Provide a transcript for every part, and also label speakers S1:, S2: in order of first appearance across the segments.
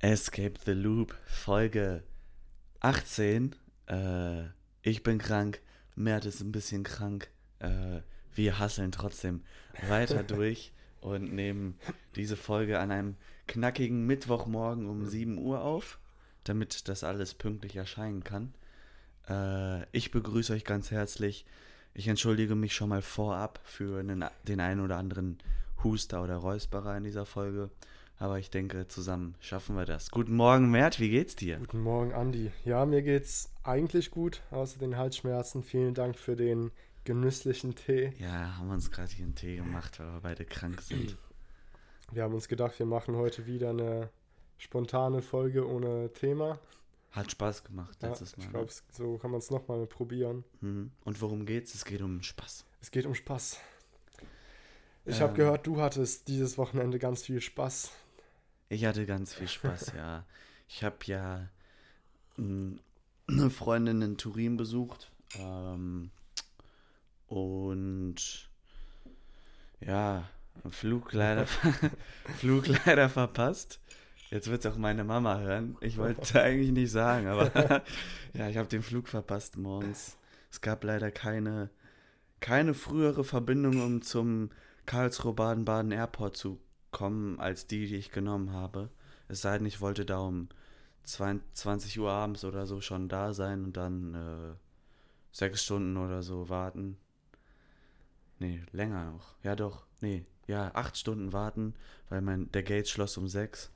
S1: Escape the Loop, Folge 18. Äh, ich bin krank, Mert ist ein bisschen krank. Äh, wir hasseln trotzdem weiter durch und nehmen diese Folge an einem knackigen Mittwochmorgen um 7 Uhr auf, damit das alles pünktlich erscheinen kann. Äh, ich begrüße euch ganz herzlich. Ich entschuldige mich schon mal vorab für einen, den einen oder anderen Huster oder Räusperer in dieser Folge. Aber ich denke, zusammen schaffen wir das. Guten Morgen, Mert, wie geht's dir?
S2: Guten Morgen, Andi. Ja, mir geht's eigentlich gut, außer den Halsschmerzen. Vielen Dank für den genüsslichen Tee.
S1: Ja, haben wir uns gerade hier einen Tee gemacht, weil wir beide krank sind.
S2: Wir haben uns gedacht, wir machen heute wieder eine spontane Folge ohne Thema.
S1: Hat Spaß gemacht letztes
S2: ja,
S1: Mal.
S2: Ich glaube, so kann man es nochmal probieren.
S1: Mhm. Und worum geht's? Es geht um Spaß.
S2: Es geht um Spaß. Ich
S1: Ähm.
S2: habe gehört, du hattest dieses Wochenende ganz viel Spaß.
S1: Ich hatte ganz viel Spaß, ja. Ich habe ja mm, eine Freundin in Turin besucht ähm, und ja, Flug leider, Flug leider verpasst. Jetzt wird es auch meine Mama hören. Ich wollte eigentlich nicht sagen, aber ja, ich habe den Flug verpasst morgens. Es gab leider keine, keine frühere Verbindung, um zum Karlsruhe Baden-Baden Airport zu kommen, als die, die ich genommen habe. Es sei denn, ich wollte da um 20 Uhr abends oder so schon da sein und dann äh, sechs Stunden oder so warten. Nee, länger noch. Ja doch, nee, ja, acht Stunden warten, weil mein, der Gate schloss um sechs.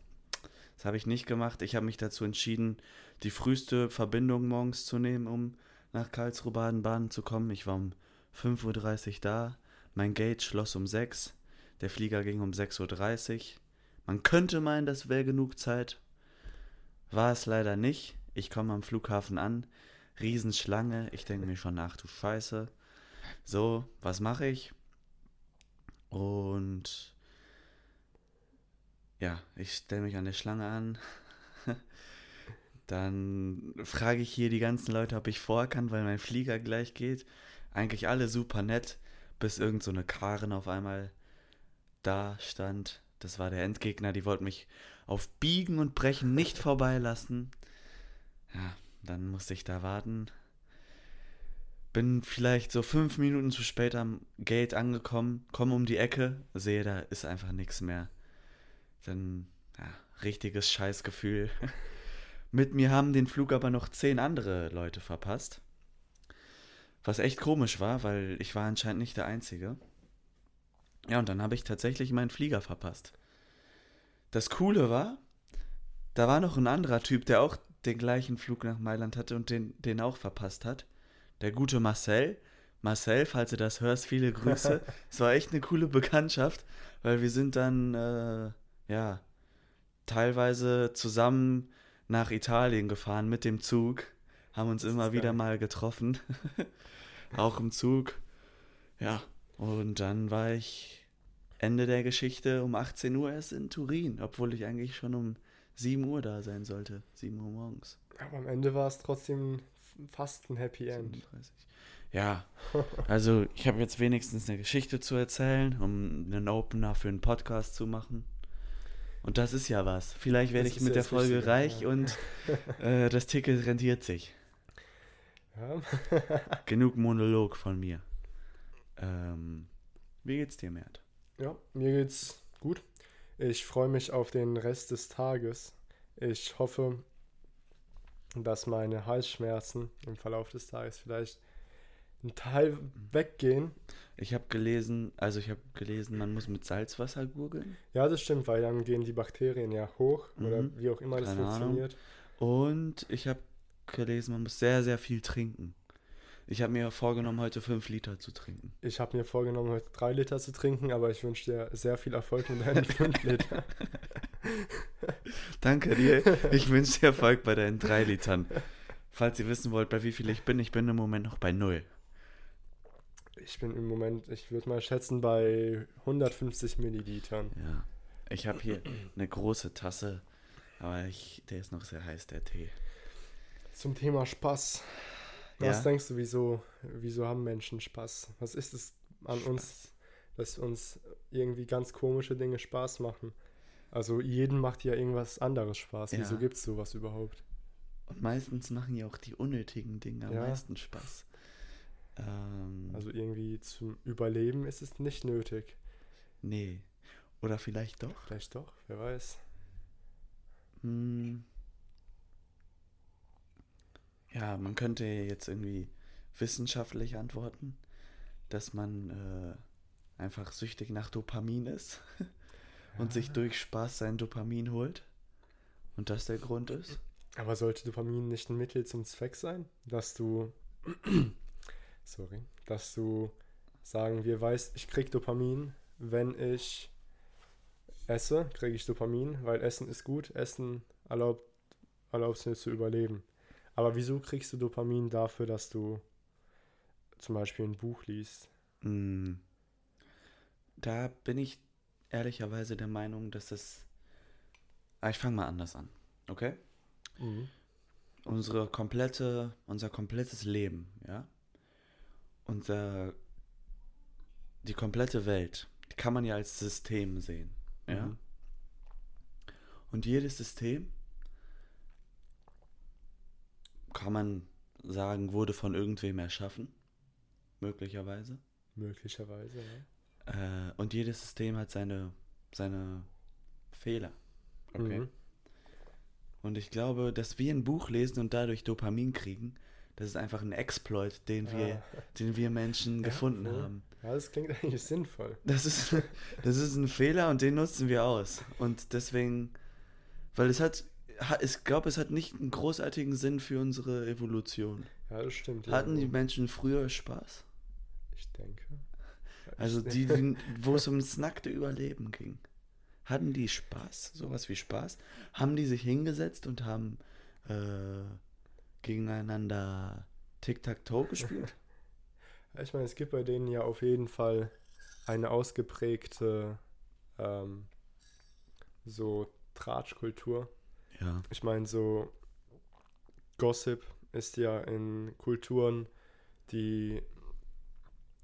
S1: Das habe ich nicht gemacht. Ich habe mich dazu entschieden, die früheste Verbindung morgens zu nehmen, um nach Karlsruhe Baden-Baden zu kommen. Ich war um 5.30 Uhr da. Mein Gate schloss um 6. Der Flieger ging um 6.30 Uhr. Man könnte meinen, das wäre genug Zeit. War es leider nicht. Ich komme am Flughafen an. Riesenschlange. Ich denke mir schon, ach du Scheiße. So, was mache ich? Und ja, ich stelle mich an der Schlange an. Dann frage ich hier die ganzen Leute, ob ich vor kann, weil mein Flieger gleich geht. Eigentlich alle super nett, bis irgend so eine Karen auf einmal da stand. Das war der Endgegner, die wollten mich auf Biegen und Brechen nicht vorbeilassen. Ja, dann musste ich da warten. Bin vielleicht so fünf Minuten zu spät am Gate angekommen, komme um die Ecke, sehe, da ist einfach nichts mehr. Dann, ja, richtiges Scheißgefühl. Mit mir haben den Flug aber noch zehn andere Leute verpasst. Was echt komisch war, weil ich war anscheinend nicht der Einzige. Ja, und dann habe ich tatsächlich meinen Flieger verpasst. Das Coole war, da war noch ein anderer Typ, der auch den gleichen Flug nach Mailand hatte und den, den auch verpasst hat. Der gute Marcel. Marcel, falls du das hörst, viele Grüße. es war echt eine coole Bekanntschaft, weil wir sind dann, äh, ja, teilweise zusammen nach Italien gefahren mit dem Zug, haben uns immer wieder mal getroffen, auch im Zug. Ja, und dann war ich Ende der Geschichte um 18 Uhr erst in Turin, obwohl ich eigentlich schon um 7 Uhr da sein sollte, 7 Uhr morgens.
S2: Aber am Ende war es trotzdem fast ein Happy End.
S1: 37. Ja, also ich habe jetzt wenigstens eine Geschichte zu erzählen, um einen Opener für einen Podcast zu machen. Und das ist ja was. Vielleicht werde
S2: Das
S1: ich mit der Folge
S2: Wichtige,
S1: reich
S2: ja.
S1: und äh, das Ticket rentiert sich.
S2: Ja.
S1: Genug Monolog von mir. Ähm, wie geht's dir, Mert?
S2: Ja, mir geht's gut. Ich freue mich auf den Rest des Tages. Ich hoffe, dass meine Halsschmerzen im Verlauf des Tages vielleicht ein Teil weggehen.
S1: Ich habe gelesen, also ich habe gelesen, man muss mit Salzwasser gurgeln.
S2: Ja, das stimmt, weil dann gehen die Bakterien ja hoch oder
S1: Mhm.
S2: wie auch immer das
S1: Keine Ahnung.
S2: funktioniert.
S1: Und ich habe gelesen, man muss sehr, sehr viel trinken. Ich habe mir vorgenommen, heute 5 Liter zu trinken.
S2: Ich habe mir vorgenommen, heute drei Liter zu trinken, aber ich wünsche dir sehr viel Erfolg mit deinen fünf Liter.
S1: Danke dir. Ich wünsche dir Erfolg bei deinen 3 Litern. Falls ihr wissen wollt, bei wie viel ich bin, ich bin im Moment noch bei 0.
S2: Ich bin im Moment, ich würde mal schätzen, bei 150 Millilitern.
S1: Ja. Ich habe hier eine große Tasse, aber ich, der ist noch sehr heiß, der Tee.
S2: Zum Thema Spaß. Was
S1: Ja?
S2: denkst du, wieso, wieso haben Menschen Spaß? Was ist es an uns,
S1: Spaß.
S2: dass uns irgendwie ganz komische Dinge Spaß machen? Also jeden macht ja irgendwas anderes Spaß. Wieso
S1: Ja.
S2: gibt es sowas überhaupt?
S1: Und meistens machen ja auch die unnötigen Dinge am
S2: Ja.
S1: meisten Spaß. Ähm,
S2: Also irgendwie zum Überleben ist es nicht nötig.
S1: nee. Oder vielleicht doch?
S2: Vielleicht doch, wer weiß.
S1: Hm. Ja, man könnte jetzt irgendwie wissenschaftlich antworten, dass man äh, einfach süchtig nach Dopamin ist und sich
S2: Ja.
S1: durch Spaß sein Dopamin holt. Und das der Grund ist.
S2: Aber sollte Dopamin nicht ein Mittel zum Zweck sein? Dass du, sorry, dass du sagen wir weißt, ich krieg Dopamin, wenn ich esse, kriege ich Dopamin, weil Essen ist gut, Essen erlaubt, erlaubt es mir zu überleben. Aber wieso kriegst du Dopamin dafür, dass du zum Beispiel ein Buch liest?
S1: Mm. Da bin ich ehrlicherweise der Meinung, dass es. Ah, ich fange mal anders an, okay? Unsere komplette, unser komplettes Leben, ja? Unser. Die komplette Welt, die kann man ja als System sehen, ja?
S2: Mhm.
S1: Und jedes System kann man sagen, wurde von irgendwem erschaffen, möglicherweise.
S2: Möglicherweise, ja.
S1: Äh, und jedes System hat seine, seine Fehler. Okay.
S2: Mhm.
S1: Und ich glaube, dass wir ein Buch lesen und dadurch Dopamin kriegen, das ist einfach ein Exploit, den wir,
S2: Ah.
S1: den wir Menschen
S2: Ja,
S1: gefunden
S2: voll.
S1: haben.
S2: Ja, das klingt eigentlich sinnvoll.
S1: Das ist, das ist ein Fehler und den nutzen wir aus. Und deswegen, weil es hat, ha- ich glaube, es hat nicht einen großartigen Sinn für unsere Evolution.
S2: Ja, das stimmt. ja.
S1: Hatten die Menschen früher Spaß?
S2: Ich denke. Ja, ich
S1: Also die, die wo es ums nackte Überleben ging. Hatten die Spaß? Sowas wie Spaß? Haben die sich hingesetzt und haben äh, gegeneinander Tic-Tac-Toe gespielt?
S2: Ja, Ich meine, es gibt bei denen ja auf jeden Fall eine ausgeprägte ähm, so Tratschkultur.
S1: Ja.
S2: Ich meine, so Gossip ist ja in Kulturen, die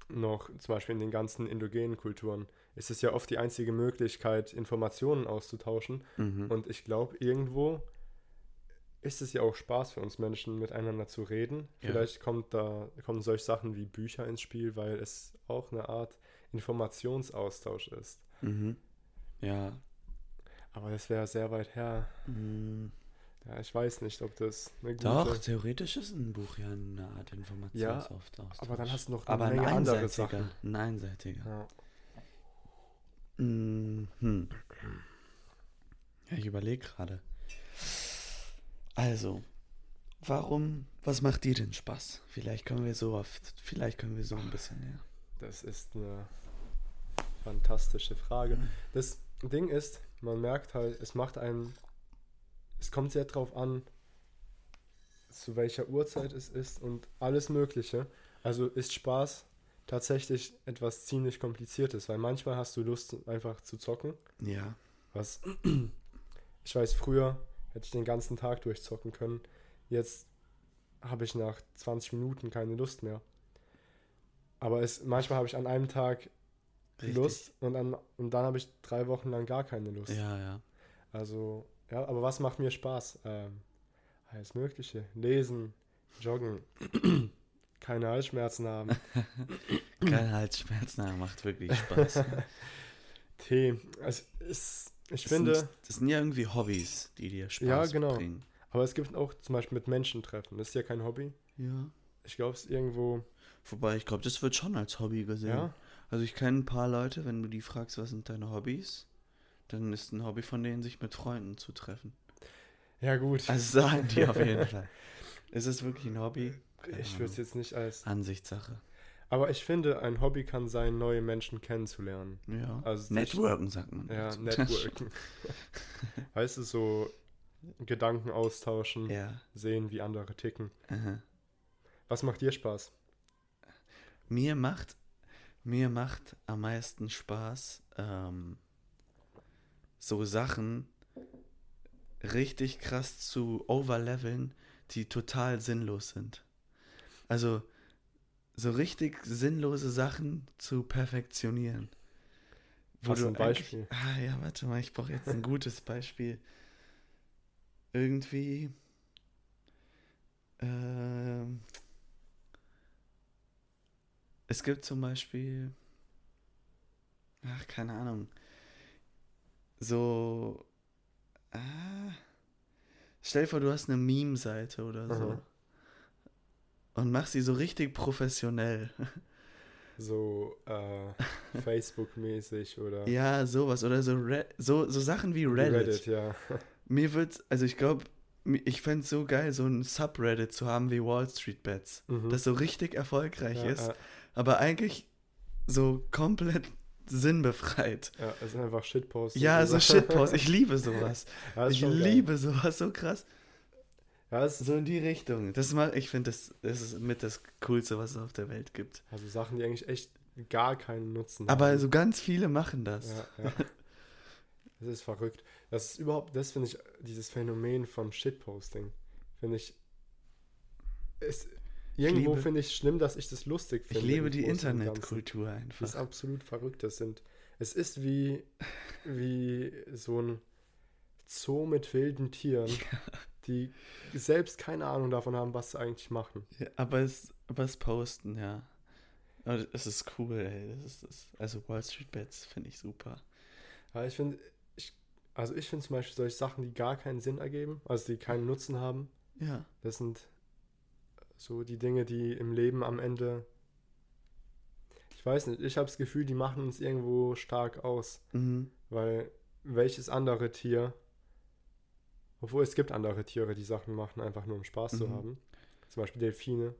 S2: noch, zum Beispiel in den ganzen indogenen Kulturen, ist es ja oft die einzige Möglichkeit, Informationen auszutauschen.
S1: Mhm.
S2: Und ich glaube, irgendwo ist es ja auch Spaß für uns Menschen, miteinander zu reden.
S1: Ja.
S2: Vielleicht kommt da, kommen solche Sachen wie Bücher ins Spiel, weil es auch eine Art Informationsaustausch ist.
S1: Mhm. Ja.
S2: Aber das wäre sehr weit her.
S1: Mhm.
S2: Ja, ich weiß nicht, ob das eine gute...
S1: Doch, theoretisch ist ein Buch ja eine Art Informationsaustausch.
S2: aber dann hast du noch eine
S1: aber ein
S2: Menge andere
S1: einseitiger.
S2: Sachen.
S1: Ein einseitiger.
S2: Ja.
S1: Mhm. Ja, ich überlege gerade. Also, warum, was macht dir denn Spaß? Vielleicht können wir so oft, vielleicht können wir so ein bisschen, ja.
S2: Das ist eine fantastische Frage. Das Ding ist, man merkt halt, es macht einen, es kommt sehr drauf an, zu welcher Uhrzeit es ist und alles Mögliche. Also ist Spaß tatsächlich etwas ziemlich Kompliziertes, weil manchmal hast du Lust einfach zu zocken.
S1: Ja.
S2: Was ich weiß, früher hätte ich den ganzen Tag durchzocken können. Jetzt habe ich nach 20 Minuten keine Lust mehr. Aber es, manchmal habe ich an einem Tag
S1: Richtig.
S2: Lust und, an, und dann habe ich drei Wochen lang gar keine Lust.
S1: Ja, ja.
S2: Also, ja, aber was macht mir Spaß? Ähm, alles Mögliche. Lesen, joggen, keine Halsschmerzen haben,
S1: Keine Halsschmerzen, aber macht wirklich Spaß.
S2: Tee. Es ist, ich
S1: Das
S2: finde,
S1: Sind, das sind ja irgendwie Hobbys, die dir Spaß
S2: Ja, genau.
S1: bringen.
S2: aber es gibt auch zum Beispiel mit Menschen treffen. Das ist ja kein Hobby.
S1: Ja.
S2: Ich glaube, es ist irgendwo,
S1: Wobei, ich glaube, das wird schon als Hobby gesehen.
S2: ja,
S1: Also ich kenne ein paar Leute, wenn du die fragst, was sind deine Hobbys, dann ist ein Hobby von denen, sich mit Freunden zu treffen.
S2: ja gut.
S1: Also sagen die auf jeden Fall. Ist es wirklich ein Hobby? Keine
S2: ich würde es jetzt nicht als.
S1: Ansichtssache.
S2: Aber ich finde, ein Hobby kann sein, neue Menschen kennenzulernen.
S1: Ja.
S2: Also
S1: Networken, sagt man.
S2: Ja. Networken. weißt du, so Gedanken austauschen,
S1: ja.
S2: sehen, wie andere ticken.
S1: Aha.
S2: Was macht dir Spaß?
S1: Mir macht, mir macht am meisten Spaß, ähm, so Sachen richtig krass zu overleveln, die total sinnlos sind. Also so richtig sinnlose Sachen zu perfektionieren. Wo
S2: Hast du ein Beispiel?
S1: Ah ja, warte mal, ich brauche jetzt ein gutes Beispiel. Irgendwie. Ähm, es gibt zum Beispiel. Ach, keine Ahnung. So. Ah, stell dir vor, du hast eine Meme-Seite oder so.
S2: Mhm.
S1: Und machst sie so richtig professionell.
S2: So äh, Facebook-mäßig oder
S1: Ja, sowas. Oder so, Red, so, so Sachen wie Reddit.
S2: ja.
S1: Mir wird, also ich glaube, ich fände es so geil, so ein Subreddit zu haben wie Wall Street Bets,
S2: Mhm.
S1: das so richtig erfolgreich
S2: ja,
S1: ist,
S2: ja,
S1: aber eigentlich so komplett sinnbefreit.
S2: ja, es sind einfach Shitposts.
S1: Ja, so Shitpost. Ich liebe sowas.
S2: ja,
S1: Ich
S2: schon geil.
S1: liebe sowas so krass.
S2: Ja, es,
S1: So in die Richtung. Das mal, ich finde, das, das ist mit das Coolste, was es auf der Welt gibt.
S2: also Sachen, die eigentlich echt gar keinen Nutzen
S1: Aber
S2: haben.
S1: so ganz viele machen das.
S2: Ja, ja. Das ist verrückt. Das ist überhaupt, das finde ich, dieses Phänomen von Shitposting, finde ich, ist, irgendwo finde ich schlimm, dass ich das lustig finde.
S1: Ich liebe
S2: im
S1: die. Internetkultur
S2: Das ist
S1: einfach.
S2: absolut verrückt. Das sind, es ist wie, wie so ein Zoo mit wilden Tieren, die selbst keine Ahnung davon haben, was sie eigentlich machen.
S1: Ja, aber es, aber es posten, ja. Aber es ist cool, ey. Das ist das. Also Wall Street Bets finde ich super.
S2: Ja, ich finde, also ich finde zum Beispiel solche Sachen, die gar keinen Sinn ergeben, also die keinen Nutzen haben,
S1: Ja.
S2: das sind so die Dinge, die im Leben am Ende, ich weiß nicht, ich habe das Gefühl, die machen uns irgendwo stark aus,
S1: Mhm.
S2: weil welches andere Tier, obwohl es gibt andere Tiere, die Sachen machen, einfach nur um Spaß zu
S1: Mhm.
S2: haben, zum Beispiel Delfine,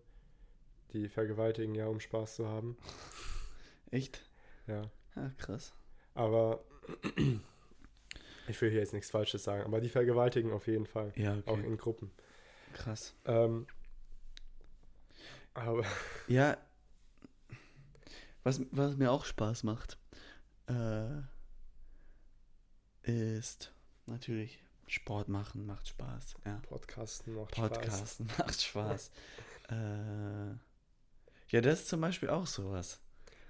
S2: die vergewaltigen ja, um Spaß zu haben,
S1: Echt?
S2: ja.
S1: Ja, krass.
S2: Aber ich will hier jetzt nichts Falsches sagen, aber die vergewaltigen auf jeden Fall.
S1: Ja, okay.
S2: Auch in Gruppen.
S1: krass.
S2: Ähm, aber
S1: Ja. Was, was mir auch Spaß macht, äh, ist natürlich Sport machen, macht Spaß. Ja.
S2: Podcasten macht Spaß.
S1: Podcasten macht Spaß. äh, ja, das ist zum Beispiel auch sowas.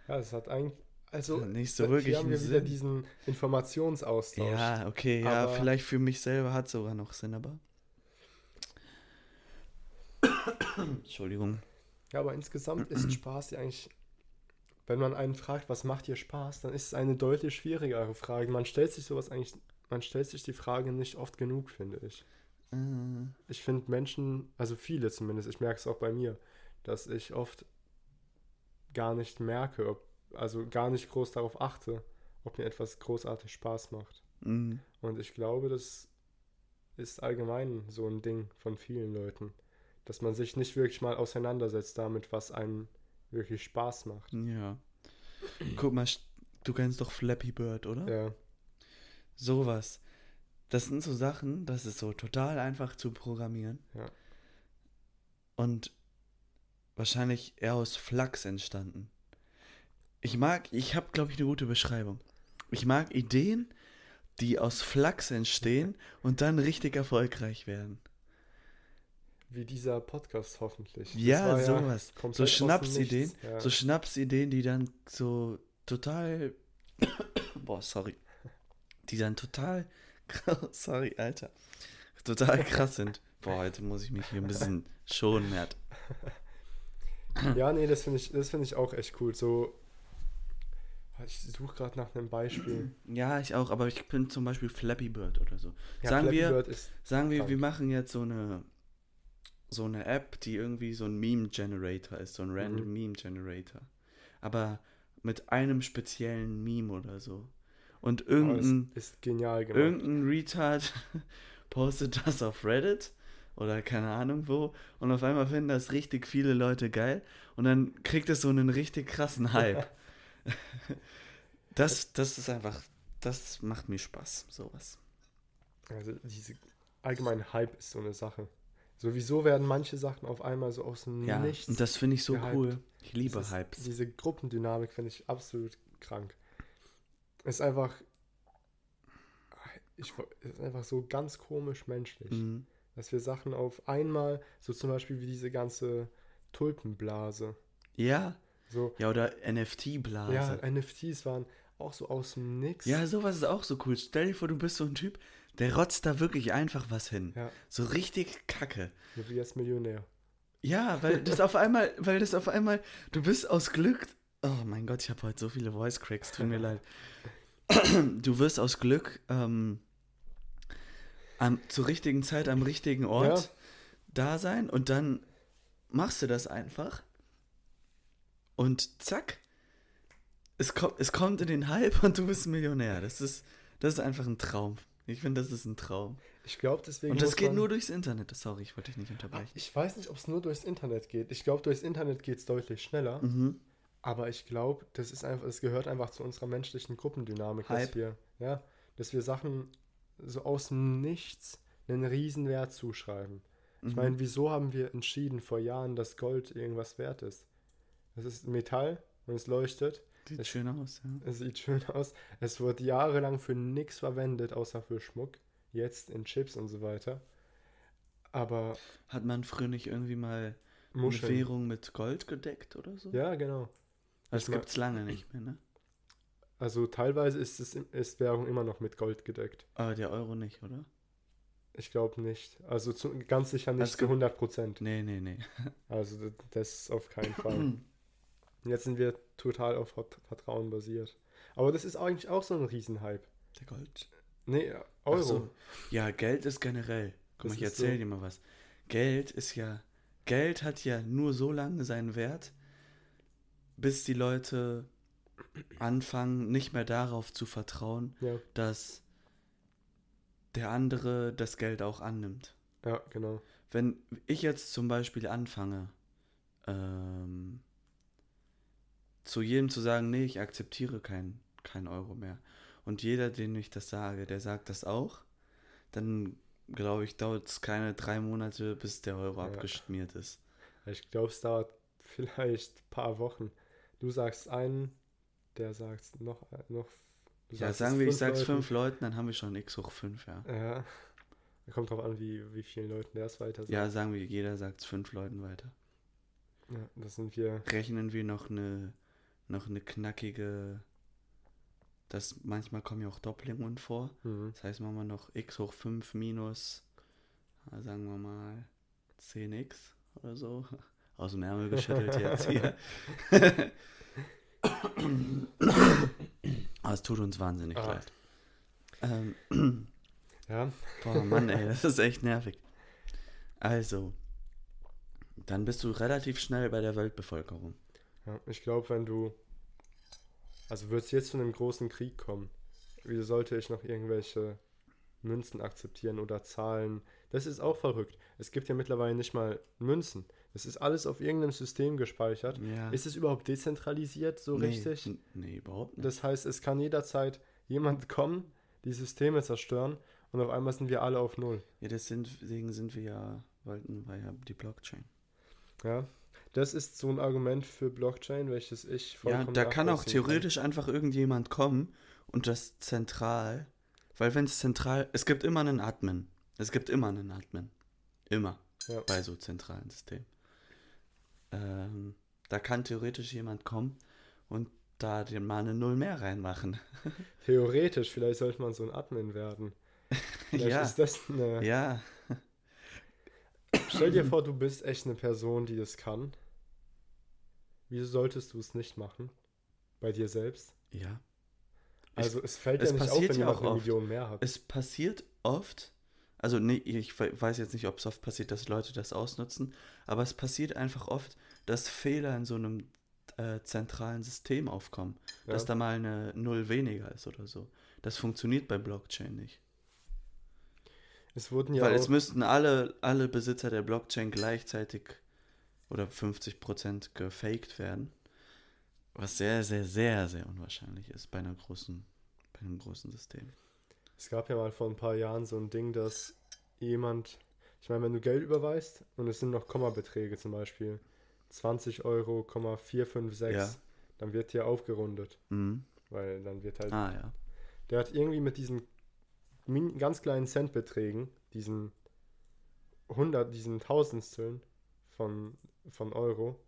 S2: Ja, es hat eigentlich. Also,
S1: Nicht so
S2: hier
S1: wirklich
S2: haben
S1: einen
S2: wir wieder
S1: Sinn.
S2: diesen Informationsaustausch.
S1: Ja, okay, ja, vielleicht für mich selber hat sogar noch Sinn, aber. Entschuldigung.
S2: Ja, aber insgesamt ist Spaß ja eigentlich. Wenn man einen fragt, was macht dir Spaß, dann ist es eine deutlich schwierigere Frage. Man stellt sich sowas eigentlich. Man stellt sich die Frage nicht oft genug, finde ich.
S1: Äh,
S2: ich finde Menschen, also viele zumindest, ich merke es auch bei mir, dass ich oft gar nicht merke, ob, also gar nicht groß darauf achte, ob mir etwas großartig Spaß macht.
S1: mh,
S2: Und ich glaube, das ist allgemein so ein Ding von vielen Leuten, dass man sich nicht wirklich mal auseinandersetzt damit, was einem wirklich Spaß macht.
S1: ja. Guck mal, du kennst doch Flappy Bird, oder?
S2: Ja,
S1: Sowas. Das sind so Sachen, das ist so total einfach zu programmieren.
S2: Ja.
S1: Und wahrscheinlich eher aus Flachs entstanden. Ich mag, ich habe, glaube ich, eine gute Beschreibung. Ich mag Ideen, die aus Flachs entstehen und dann richtig erfolgreich werden.
S2: Wie dieser Podcast hoffentlich.
S1: Ja, sowas.
S2: komplett
S1: So Schnapsideen.
S2: Ja.
S1: So Schnapsideen, die dann so total. Boah, sorry. Die dann total. sorry, Alter. Total krass sind. Boah, heute muss ich mich hier ein bisschen schonen, Mert.
S2: Ja, nee, das finde ich, das finde ich auch echt cool. So, ich suche gerade nach einem Beispiel.
S1: Ja, ich auch, aber ich bin zum Beispiel Flappy Bird oder so.
S2: Ja,
S1: Sagen
S2: Flappy
S1: wir- Sagen wir,
S2: Krank.
S1: wir machen jetzt so eine so eine App, die irgendwie so ein Meme-Generator ist, so ein random
S2: Mhm.
S1: Meme-Generator. Aber mit einem speziellen Meme oder so. Und
S2: es
S1: irgendein,
S2: ist genial gemacht.
S1: irgendein Retard postet das auf Reddit oder keine Ahnung wo und auf einmal finden das richtig viele Leute geil und dann kriegt es so einen richtig krassen Hype. das, das ist einfach, das macht mir Spaß, sowas.
S2: Also diese allgemein Hype ist so eine Sache. Sowieso werden manche Sachen auf einmal so aus dem
S1: Ja,
S2: Nichts.
S1: und das finde ich so
S2: gehypt.
S1: cool. Ich liebe
S2: ist-
S1: Hypes.
S2: Diese Gruppendynamik finde ich absolut krank. Ist einfach. Ich, ist einfach so ganz komisch menschlich,
S1: Mhm.
S2: dass wir Sachen auf einmal, so zum Beispiel wie diese ganze Tulpenblase,
S1: Ja,
S2: so
S1: ja, oder NFT-Blase.
S2: Ja, NFTs waren auch so aus dem Nix.
S1: Ja, sowas ist auch so cool. Stell dir vor, du bist so ein Typ, der rotzt da wirklich einfach was hin.
S2: Ja.
S1: So richtig kacke.
S2: Du wirst Millionär.
S1: Ja, weil das auf einmal, weil das auf einmal, du bist aus Glück. Oh mein Gott, ich habe heute so viele Voice Cracks, tut mir leid. Du wirst aus Glück ähm, am, zur richtigen Zeit am richtigen Ort
S2: Ja.
S1: da sein und dann machst du das einfach und zack, es, kommt es kommt in den Hype und du bist Millionär. Das ist, das ist einfach ein Traum. Ich finde, das ist ein Traum.
S2: Ich glaube, deswegen.
S1: Und das geht nur durchs Internet. Sorry, ich wollte dich nicht
S2: Ah,
S1: unterbrechen.
S2: Ich weiß nicht, ob es nur durchs Internet geht. Ich glaube, durchs Internet geht es deutlich schneller.
S1: Mhm.
S2: Aber ich glaube, das ist einfach, es gehört einfach zu unserer menschlichen Gruppendynamik,
S1: Hype.
S2: dass wir, ja, dass wir Sachen so aus dem Nichts einen riesen Wert zuschreiben. Ich
S1: Mhm.
S2: meine, wieso haben wir entschieden vor Jahren, dass Gold irgendwas wert ist? Es ist Metall und es leuchtet.
S1: Sieht
S2: es-
S1: schön aus, ja.
S2: Es sieht schön aus. Es wird jahrelang für nichts verwendet, außer für Schmuck. Jetzt in Chips und so weiter. Aber
S1: Hat man früher nicht irgendwie mal eine
S2: Muscheln.
S1: Währung mit Gold gedeckt oder so?
S2: Ja, genau.
S1: Das
S2: ich mein-
S1: gibt's lange nicht mehr, ne?
S2: Also teilweise ist, es, ist Währung immer noch mit Gold gedeckt.
S1: Aber der Euro nicht, oder?
S2: Ich glaube nicht. Also zu, ganz sicher nicht
S1: Also es
S2: zu
S1: gibt-
S2: 100 Prozent.
S1: Nee, nee, nee.
S2: Also das auf keinen Fall. Und Jetzt sind wir total auf Vert- Vertrauen basiert. Aber das ist eigentlich auch so ein Riesenhype.
S1: Der Gold.
S2: Nee, Euro.
S1: so. Ja, Geld ist generell. Guck mal, ich
S2: ist
S1: erzähl
S2: so.
S1: dir mal was. Geld ist ja. Geld hat ja nur so lange seinen Wert, bis die Leute anfangen, nicht mehr darauf zu vertrauen,
S2: Ja,
S1: dass der andere das Geld auch annimmt.
S2: ja, genau.
S1: Wenn ich jetzt zum Beispiel anfange, ähm, zu jedem zu sagen, nee, ich akzeptiere kein, kein Euro mehr. Und jeder, den ich das sage, der sagt das auch, dann glaube ich, dauert es keine drei Monate, bis der Euro
S2: Ja.
S1: abgeschmiert ist.
S2: Ich glaube, es dauert vielleicht ein paar Wochen. Du sagst einen, der sagt noch. noch du
S1: Ja, sagen
S2: es
S1: wir, ich sag's
S2: Leuten.
S1: fünf Leuten, dann haben wir schon x hoch fünf, ja.
S2: Ja. Kommt drauf an, wie, wie vielen Leuten der es weiter sagt.
S1: Ja, sagen wir, jeder sagt es fünf Leuten weiter.
S2: ja, das sind wir.
S1: Rechnen wir noch eine, noch eine knackige, das manchmal kommen ja auch Doppelungen vor.
S2: Mhm.
S1: Das heißt, machen wir noch x hoch 5 minus, sagen wir mal, 10x oder so. Aus dem Ärmel geschüttelt jetzt hier. Aber es tut uns wahnsinnig
S2: Ah.
S1: leid. Ähm,
S2: Ja,
S1: boah, Mann, ey, das ist echt nervig. Also, dann bist du relativ schnell bei der Weltbevölkerung.
S2: Ja ich glaube, wenn du. Also wird es jetzt zu einem großen Krieg kommen, wieso sollte ich noch irgendwelche Münzen akzeptieren oder Zahlen? Das ist auch verrückt. Es gibt ja mittlerweile nicht mal Münzen. Das ist alles auf irgendeinem System gespeichert.
S1: Ja.
S2: Ist es überhaupt dezentralisiert so
S1: nee,
S2: richtig?
S1: Nee, überhaupt nicht.
S2: Das heißt, es kann jederzeit jemand kommen, die Systeme zerstören und auf einmal sind wir alle auf Null.
S1: Ja, deswegen sind wir ja, wollten wir ja die Blockchain.
S2: Ja, das ist so ein Argument für Blockchain, welches ich
S1: Ja,
S2: vollkommen
S1: da kann auch theoretisch einfach irgendjemand kommen und das zentral, weil wenn es zentral, es gibt immer einen Admin. Es gibt immer einen Admin. Immer.
S2: Ja.
S1: Bei so zentralen Systemen. Ähm, da kann theoretisch jemand kommen und da den mal eine Null mehr reinmachen.
S2: Theoretisch, vielleicht sollte man so ein Admin werden. Vielleicht
S1: ja.
S2: ist das eine.
S1: Ja.
S2: Stell dir vor, du bist echt eine Person, die das kann. Wieso solltest du es nicht machen? Bei dir selbst?
S1: Ja.
S2: Also es fällt
S1: es
S2: ja nicht auf,
S1: passiert
S2: wenn
S1: ja auch
S2: eine. Million mehr hat.
S1: Es passiert oft, also nee, ich we- weiß jetzt nicht, ob es oft passiert, dass Leute das ausnutzen, aber es passiert einfach oft, dass Fehler in so einem äh, zentralen System aufkommen,
S2: Ja.
S1: dass da mal eine Null weniger ist oder so. Das funktioniert bei Blockchain nicht.
S2: Es wurden ja
S1: Weil es müssten alle, alle Besitzer der Blockchain gleichzeitig oder 50% gefaked werden. Was sehr, sehr, sehr, sehr unwahrscheinlich ist bei einer großen, bei einem großen System.
S2: Es gab ja mal vor ein paar Jahren so ein Ding, dass jemand, ich meine, wenn du Geld überweist und es sind noch Kommabeträge zum Beispiel, 20 Euro, 456,
S1: Ja.
S2: dann wird hier aufgerundet,
S1: Mhm.
S2: weil dann wird halt,
S1: Ah ja.
S2: der hat irgendwie mit diesen ganz kleinen Centbeträgen, diesen 100, diesen Tausendsteln von, von Euro,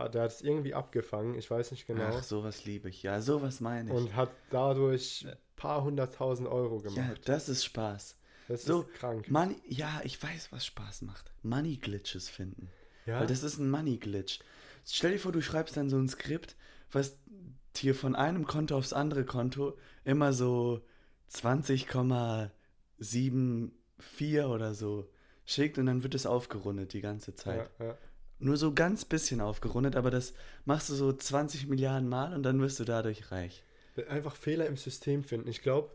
S2: hat, der hat es irgendwie abgefangen, ich weiß nicht genau.
S1: Ach, sowas liebe ich. Ja, sowas meine ich.
S2: und hat dadurch ein paar hunderttausend Euro
S1: ja,
S2: gemacht.
S1: das ist Spaß.
S2: das
S1: so,
S2: ist krank.
S1: Money, ja, ich weiß, was Spaß macht. Money Glitches finden.
S2: Ja,
S1: Weil das ist ein Money Glitch. Stell dir vor, du schreibst dann so ein Skript, was dir von einem Konto aufs andere Konto immer so 20,74 oder so schickt und dann wird es aufgerundet die ganze Zeit.
S2: ja, ja.
S1: Nur so ganz bisschen aufgerundet, aber das machst du so 20 Milliarden Mal und dann wirst du dadurch reich.
S2: Einfach Fehler im System finden. Ich glaube,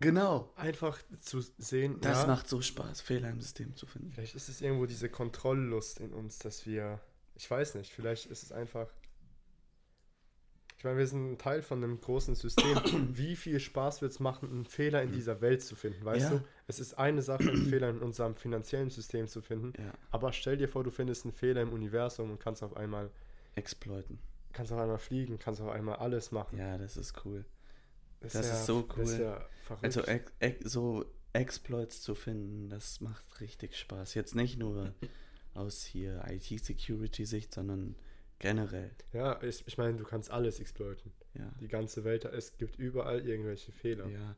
S1: Genau.
S2: einfach zu sehen,
S1: Das
S2: ja,
S1: macht so Spaß, Fehler im System zu finden.
S2: vielleicht ist es irgendwo diese Kontrolllust in uns, dass wir, ich weiß nicht, vielleicht ist es einfach, ich meine, wir sind ein Teil von einem großen System. Wie viel Spaß wird es machen, einen Fehler in dieser Welt zu finden, weißt
S1: Ja.
S2: du? Es ist eine Sache, einen Fehler in unserem finanziellen System zu finden,
S1: Ja,
S2: aber stell dir vor, du findest einen Fehler im Universum und kannst auf einmal,
S1: exploiten.
S2: kannst auf einmal fliegen, kannst auf einmal alles machen.
S1: Ja, das ist cool.
S2: Das,
S1: das
S2: ja,
S1: ist so
S2: Das ist
S1: cool.
S2: ja.
S1: Also ex ex so Exploits zu finden, das macht richtig Spaß. Jetzt nicht nur aus hier IT-Security-Sicht, sondern generell.
S2: ja, ich, ich meine, du kannst alles exploiten.
S1: Ja.
S2: Die ganze Welt, es gibt überall irgendwelche Fehler.
S1: ja.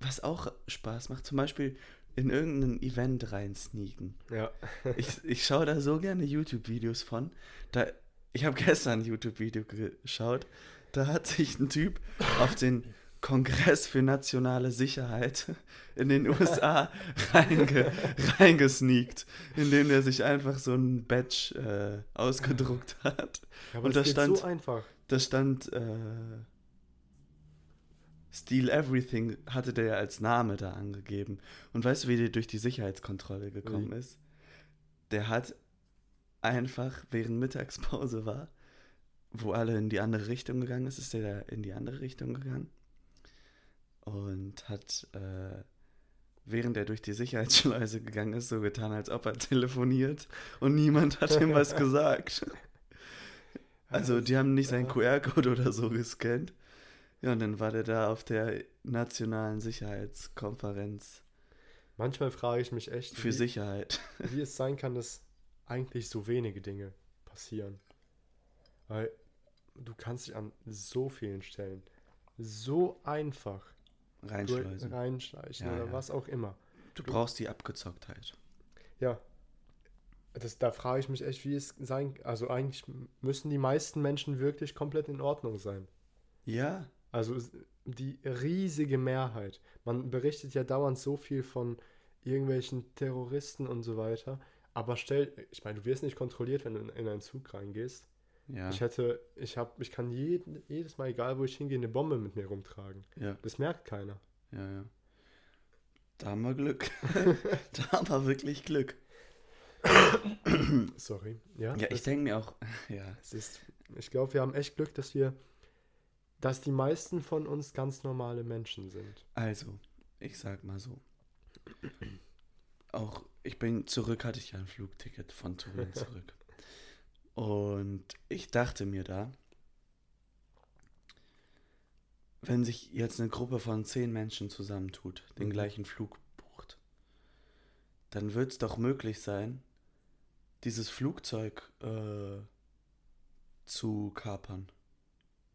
S1: Was auch Spaß macht, zum Beispiel in irgendein Event reinsneaken.
S2: Ja.
S1: Ich, ich schaue da so gerne YouTube-Videos von. Da, ich habe gestern ein YouTube-Video geschaut. Da hat sich ein Typ auf den Kongress für nationale Sicherheit in den USA reinge, reingesneakt, indem er sich einfach so ein Badge äh, ausgedruckt hat.
S2: Ja, aber
S1: Und
S2: das
S1: da
S2: geht
S1: stand-
S2: so einfach.
S1: Da stand äh, Steal Everything, hatte der ja als Name da angegeben. Und weißt du, wie der durch die Sicherheitskontrolle gekommen
S2: Wie?
S1: ist? Der hat einfach, während Mittagspause war, wo alle in die andere Richtung gegangen ist, ist der da in die andere Richtung gegangen und hat, äh, während er durch die Sicherheitsschleuse gegangen ist, so getan, als ob er telefoniert und niemand hat ihm was gesagt. Also die haben nicht seinen. QR-Code oder so gescannt. Ja, und dann war der da auf der nationalen Sicherheitskonferenz
S2: Manchmal frage ich mich echt,
S1: für
S2: wie,
S1: Sicherheit.
S2: wie es sein kann, dass eigentlich so wenige Dinge passieren. Weil du kannst dich an so vielen Stellen so einfach
S1: Reinschleusen.
S2: reinschleichen
S1: Ja,
S2: oder
S1: ja.
S2: was auch immer.
S1: Du brauchst die Abgezocktheit.
S2: Ja. Das, da frage ich mich echt, wie es sein Also eigentlich müssen die meisten Menschen wirklich komplett in Ordnung sein.
S1: Ja,
S2: Also die riesige Mehrheit. Man berichtet ja dauernd so viel von irgendwelchen Terroristen und so weiter. Aber stell, ich meine, du wirst nicht kontrolliert, wenn du in, in einen Zug reingehst.
S1: Ja,
S2: Ich hätte, ich habe, ich kann jeden, jedes Mal, egal wo ich hingehe, eine Bombe mit mir rumtragen.
S1: ja,
S2: Das merkt keiner.
S1: ja, ja. Da haben wir Glück. da haben wir wirklich Glück.
S2: Sorry. Ja,
S1: Ja, ich denke mir auch, ja,
S2: Es ist, ich glaube, wir haben echt Glück, dass wir, dass die meisten von uns ganz normale Menschen sind.
S1: also, ich sag mal so. Auch, ich bin zurück, hatte ich ja ein Flugticket von Turin zurück. Und ich dachte mir da, wenn sich jetzt eine Gruppe von zehn Menschen zusammentut, den
S2: Mhm.
S1: gleichen Flug bucht, dann wird es doch möglich sein, dieses Flugzeug äh, zu kapern,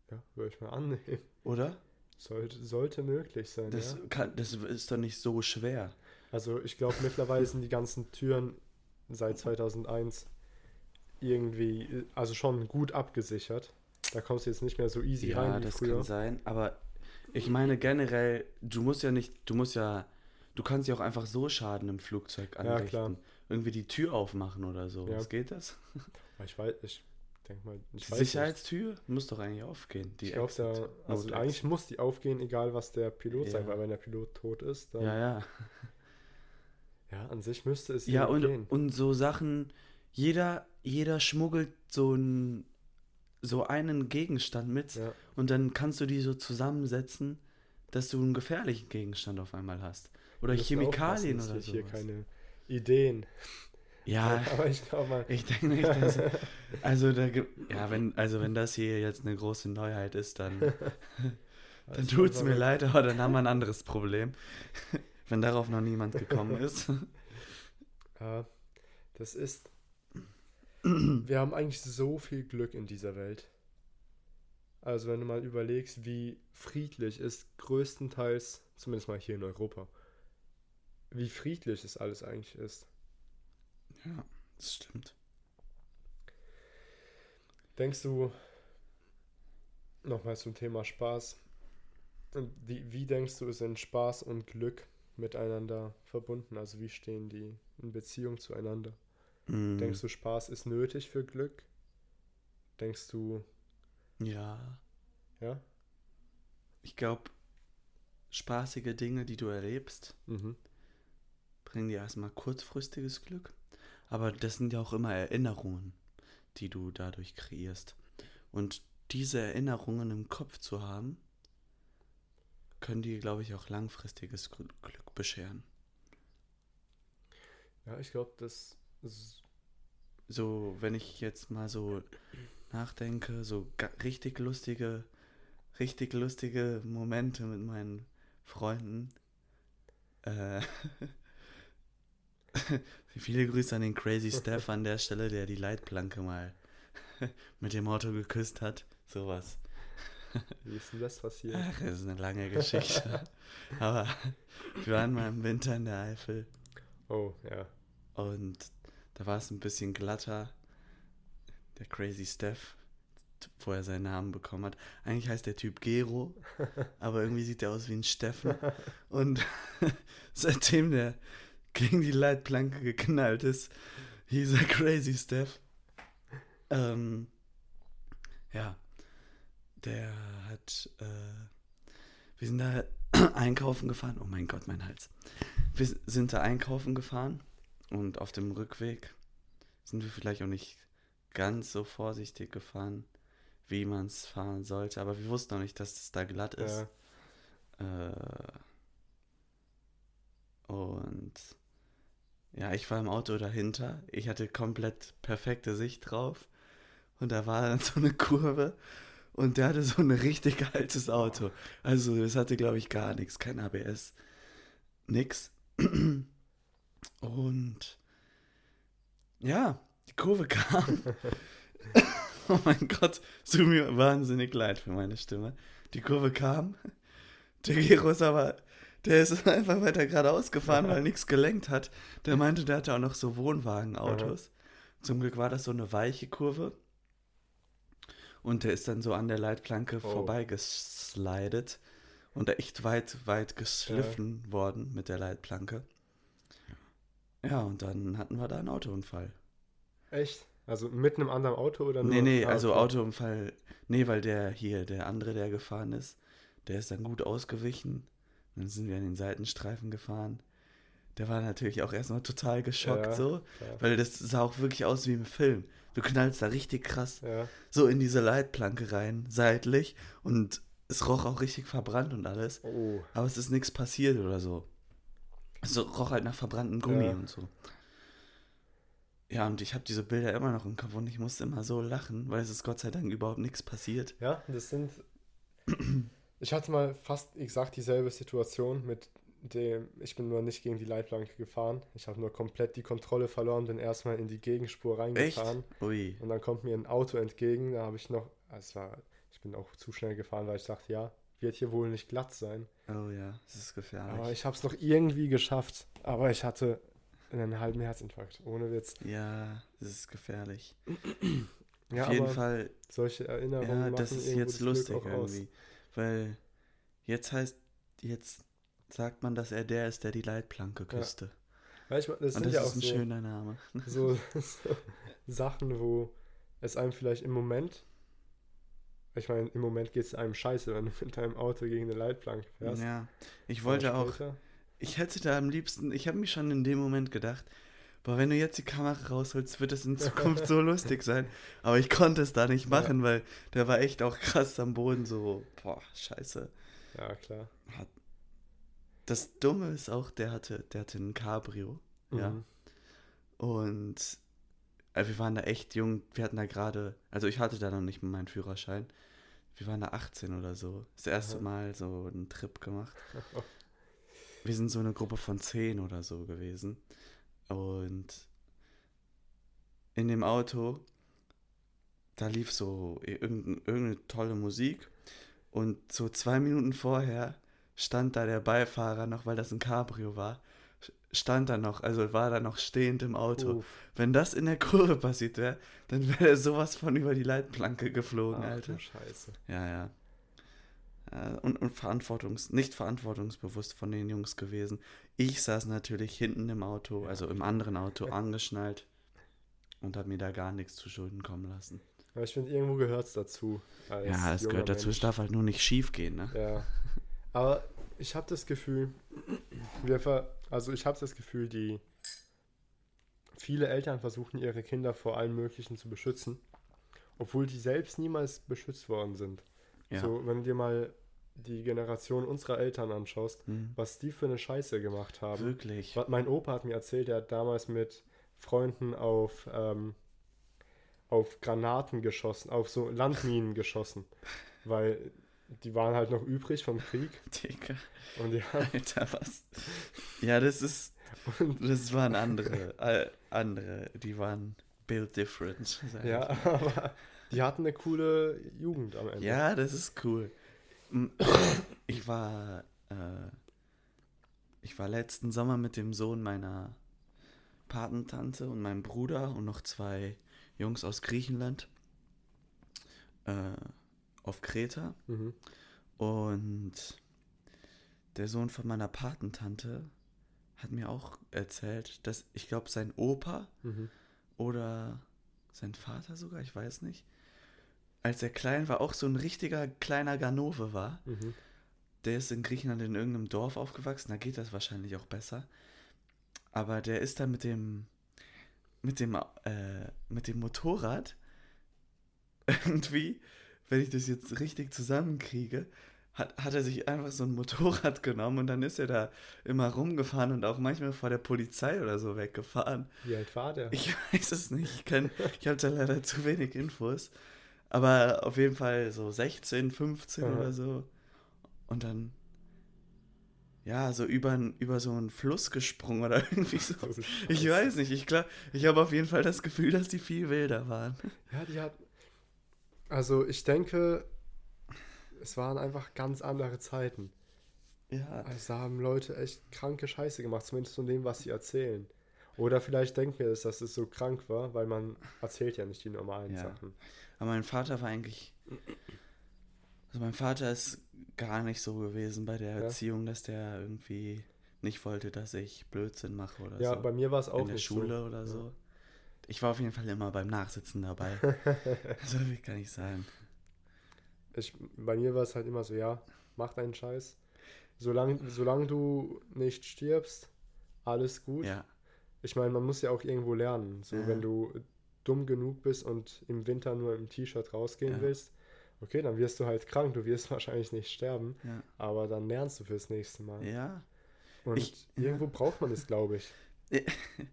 S2: Ja, würde ich mal annehmen.
S1: oder?
S2: Sollte, sollte möglich sein.
S1: Das,
S2: ja.
S1: kann, das ist doch nicht so schwer.
S2: Also ich glaube, mittlerweile sind die ganzen Türen seit 2001 irgendwie, also schon gut abgesichert. Da kommst du jetzt nicht mehr so easy
S1: Ja,
S2: rein wie
S1: das
S2: früher.
S1: kann sein, aber ich meine generell, du musst ja nicht, du musst ja, du kannst ja auch einfach so Schaden im Flugzeug
S2: Ja,
S1: anrichten.
S2: klar.
S1: Irgendwie die Tür aufmachen oder so.
S2: Ja.
S1: Was geht das?
S2: Ich weiß, ich denke mal, ich
S1: Die
S2: weiß nicht.
S1: Sicherheitstür muss doch eigentlich aufgehen. Die
S2: Ich glaube, also
S1: Not
S2: eigentlich muss die aufgehen, egal was der Pilot sagt,
S1: Ja.
S2: weil wenn der Pilot tot ist, dann,
S1: Ja, ja.
S2: ja, an sich müsste es
S1: Ja, und,
S2: gehen.
S1: und so Sachen, jeder, jeder schmuggelt so, ein, so einen Gegenstand mit
S2: Ja.
S1: und dann kannst du die so zusammensetzen, dass du einen gefährlichen Gegenstand auf einmal hast. Oder Chemikalien oder so.
S2: wir hier keine Ideen.
S1: Ja,
S2: Aber ich glaube mal,
S1: ich denke nicht, dass. Also, da ja, wenn, also wenn das hier jetzt eine große Neuheit ist, dann, dann tut es mir leid, aber dann haben wir ein anderes Problem. Wenn darauf noch niemand gekommen ist.
S2: Ja, das ist. wir haben eigentlich so viel Glück in dieser Welt. Also wenn du mal überlegst, wie friedlich es größtenteils, zumindest mal hier in Europa, wie friedlich es alles eigentlich ist.
S1: Ja, das stimmt.
S2: Denkst du, nochmal zum Thema Spaß, wie, wie denkst du, sind Spaß und Glück miteinander verbunden? Also wie stehen die in Beziehung zueinander?
S1: Mm,
S2: Denkst du, Spaß ist nötig für Glück? Denkst du,
S1: Ja,
S2: ja?
S1: ich glaube, spaßige Dinge, die du erlebst,
S2: Mhm.
S1: bringen dir erstmal kurzfristiges Glück. Aber das sind ja auch immer Erinnerungen, die du dadurch kreierst. Und diese Erinnerungen im Kopf zu haben, können dir, glaube ich, auch langfristiges Gl- Glück bescheren.
S2: Ja, ich glaube, das
S1: So, wenn ich jetzt mal so nachdenke, so richtig lustige, richtig lustige Momente mit meinen Freunden. Äh, viele Grüße an den Crazy Steph an der Stelle, der die Leitplanke mal mit dem Auto geküsst hat. Sowas.
S2: wie ist denn das passiert?
S1: Ach, das ist eine lange Geschichte. Aber wir waren mal im Winter in der Eifel
S2: Oh, ja.
S1: und da war es ein bisschen glatter. Der Crazy Steph, wo er seinen Namen bekommen hat. Eigentlich heißt der Typ Gero, aber irgendwie sieht er aus wie ein Steffen. Und seitdem der gegen die Leitplanke geknallt ist, hieß er Crazy Steph. Ähm, ja, der hat, äh, wir sind da einkaufen gefahren. Oh mein Gott, mein Hals. Wir sind da einkaufen gefahren und auf dem Rückweg sind wir vielleicht auch nicht ganz so vorsichtig gefahren, wie man es fahren sollte. Aber wir wussten noch nicht, dass es da glatt ist.
S2: ja.
S1: Äh, und ja, ich war im Auto dahinter. Ich hatte komplett perfekte Sicht drauf. Und da war dann so eine Kurve. Und der hatte so ein richtig altes Auto. Also es hatte, glaube ich, gar nichts. Kein ABS. Nix. Und ja, die Kurve kam. oh mein Gott, es tut mir wahnsinnig leid für meine Stimme. Die Kurve kam. Der Gero ist aber, der ist einfach weiter geradeaus gefahren, weil er nichts gelenkt hat. Der meinte, der hatte auch noch so Wohnwagenautos. Zum Glück war das so eine weiche Kurve. Und der ist dann so an der Leitplanke
S2: Oh.
S1: vorbeigeslidet und echt weit, weit geschliffen worden mit der Leitplanke. Ja, und dann hatten wir da einen Autounfall.
S2: Echt? Also mit einem anderen Auto oder nur?
S1: Nee, nee, also. Autounfall. Nee, weil der hier, der andere, der gefahren ist, der ist dann gut ausgewichen. Dann sind wir an den Seitenstreifen gefahren. Der war natürlich auch erstmal total geschockt
S2: Ja,
S1: so,
S2: klar.
S1: weil das sah auch wirklich aus wie im Film. Du knallst da richtig krass
S2: Ja,
S1: so in diese Leitplanke rein, seitlich und es roch auch richtig verbrannt und alles.
S2: oh,
S1: Aber es ist nichts passiert oder so. Es roch halt nach verbranntem Gummi
S2: Ja.
S1: und so. Ja, und ich habe diese Bilder immer noch im Kopf und ich musste immer so lachen, weil es ist Gott sei Dank überhaupt nichts passiert.
S2: ja, das sind. Ich hatte mal fast exakt dieselbe Situation mit dem. Ich bin nur nicht gegen die Leitplanke gefahren. Ich habe nur komplett die Kontrolle verloren, bin erstmal in die Gegenspur
S1: Echt?
S2: reingefahren.
S1: Ui.
S2: Und dann kommt mir ein Auto entgegen. Da habe ich noch. Es war. Ich bin auch zu schnell gefahren, weil ich dachte, ja, wird hier wohl nicht glatt sein.
S1: Oh ja, das ist gefährlich.
S2: Aber ich habe es noch irgendwie geschafft. Aber ich hatte einen halben Herzinfarkt, ohne Witz.
S1: ja, das ist gefährlich.
S2: Ja,
S1: Auf jeden Fall,
S2: solche Erinnerungen
S1: ja, das ist jetzt
S2: Glück
S1: lustig
S2: auch aus.
S1: irgendwie. Weil jetzt heißt, jetzt sagt man, dass er der ist, der die Leitplanke küsste.
S2: Ja, ich, mein, das
S1: Und
S2: sind
S1: das
S2: ja
S1: ist
S2: auch
S1: ein
S2: so,
S1: schöner Name.
S2: so, so Sachen, wo es einem vielleicht im Moment, ich meine, im Moment geht es einem scheiße, wenn du mit deinem Auto gegen eine Leitplanke fährst.
S1: Ja, ich wollte auch, ich hätte da am liebsten, ich habe mich schon in dem Moment gedacht, boah, wenn du jetzt die Kamera rausholst, wird es in Zukunft so lustig sein. Aber ich konnte es da nicht machen, weil der war echt auch krass am Boden, so, boah, scheiße.
S2: Ja, klar.
S1: Das Dumme ist auch, der hatte, der hatte ein Cabrio, ja.
S2: Mhm.
S1: Und äh, wir waren da echt jung, wir hatten da gerade, also ich hatte da noch nicht mal meinen Führerschein. Wir waren da 18 oder so. Das erste
S2: Aha.
S1: Mal so einen Trip gemacht. Wir sind so eine Gruppe von 10 oder so gewesen. Und in dem Auto, da lief so irgendeine, irgendeine tolle Musik und so zwei Minuten vorher stand da der Beifahrer noch, weil das ein Cabrio war, stand da noch, also war da noch stehend im Auto.
S2: Uff.
S1: Wenn das in der Kurve passiert wäre, dann wäre er sowas von über die Leitplanke geflogen,
S2: Ach,
S1: Alter.
S2: Scheiße.
S1: Ja, ja. Äh, Und, und verantwortungs, nicht verantwortungsbewusst von den Jungs gewesen. Ich saß natürlich hinten im Auto, also im anderen Auto, angeschnallt und habe mir da gar nichts zu Schulden kommen lassen.
S2: Aber ich finde, irgendwo gehört es dazu.
S1: ja, es gehört dazu, es
S2: Mensch.
S1: darf halt nur nicht schief gehen, ne?
S2: Ja. Aber ich habe das Gefühl, wir ver also ich habe das Gefühl, die viele Eltern versuchen ihre Kinder vor allem Möglichen zu beschützen, obwohl die selbst niemals beschützt worden sind.
S1: Ja.
S2: So, wenn du dir mal die Generation unserer Eltern anschaust,
S1: Hm.
S2: was die für eine Scheiße gemacht haben.
S1: Wirklich.
S2: Mein Opa hat mir erzählt, er hat damals mit Freunden auf, ähm, auf Granaten geschossen, auf so Landminen geschossen, weil die waren halt noch übrig vom Krieg
S1: Digga,
S2: und die haben,
S1: Alter, was? Ja, das ist,
S2: und,
S1: das waren andere, äh, andere, die waren built different.
S2: ja, aber die hatten eine coole Jugend am Ende.
S1: Ja, das ist cool. Ich war, äh, ich war letzten Sommer mit dem Sohn meiner Patentante und meinem Bruder und noch zwei Jungs aus Griechenland äh, auf Kreta.
S2: Mhm.
S1: Und der Sohn von meiner Patentante hat mir auch erzählt, dass ich glaube, sein Opa
S2: Mhm.
S1: oder sein Vater sogar, ich weiß nicht, als er klein war, auch so ein richtiger kleiner Ganove war.
S2: Mhm.
S1: Der ist in Griechenland in irgendeinem Dorf aufgewachsen, da geht das wahrscheinlich auch besser. Aber der ist da mit dem mit dem äh, mit dem Motorrad irgendwie, wenn ich das jetzt richtig zusammenkriege, hat, hat er sich einfach so ein Motorrad genommen und dann ist er da immer rumgefahren und auch manchmal vor der Polizei oder so weggefahren.
S2: Wie alt war der?
S1: Ich weiß es nicht. Ich, kann- ich habe da leider zu wenig Infos. Aber auf jeden Fall so 16, 15
S2: Aha.
S1: oder so. Und dann, ja, so über, über so einen Fluss gesprungen oder irgendwie so. Ich weiß nicht. Ich, glaub, ich habe auf jeden Fall das Gefühl, dass die viel wilder waren.
S2: Ja, die hat. Also ich denke, es waren einfach ganz andere Zeiten.
S1: Ja,
S2: Also da haben Leute echt kranke Scheiße gemacht, zumindest von dem, was sie erzählen. Oder vielleicht denken wir es, dass es so krank war, weil man erzählt ja nicht die normalen
S1: Ja.
S2: Sachen.
S1: aber mein Vater war eigentlich. Also mein Vater ist gar nicht so gewesen bei der
S2: Ja.
S1: Erziehung, dass der irgendwie nicht wollte, dass ich Blödsinn mache oder
S2: Ja,
S1: so.
S2: bei mir war es auch
S1: in der
S2: nicht
S1: Schule
S2: so.
S1: oder so. Ich war auf jeden Fall immer beim Nachsitzen dabei. so viel kann ich sagen.
S2: Ich, bei mir war es halt immer so, ja, mach deinen Scheiß. Solange solang du nicht stirbst, alles gut.
S1: Ja,
S2: Ich meine, man muss ja auch irgendwo lernen. So,
S1: Ja.
S2: wenn du dumm genug bist und im Winter nur im T-Shirt rausgehen
S1: Ja.
S2: willst, okay, dann wirst du halt krank. Du wirst wahrscheinlich nicht sterben, aber dann lernst du fürs nächste Mal.
S1: ja.
S2: Und
S1: Ich-
S2: irgendwo braucht man es, glaube ich.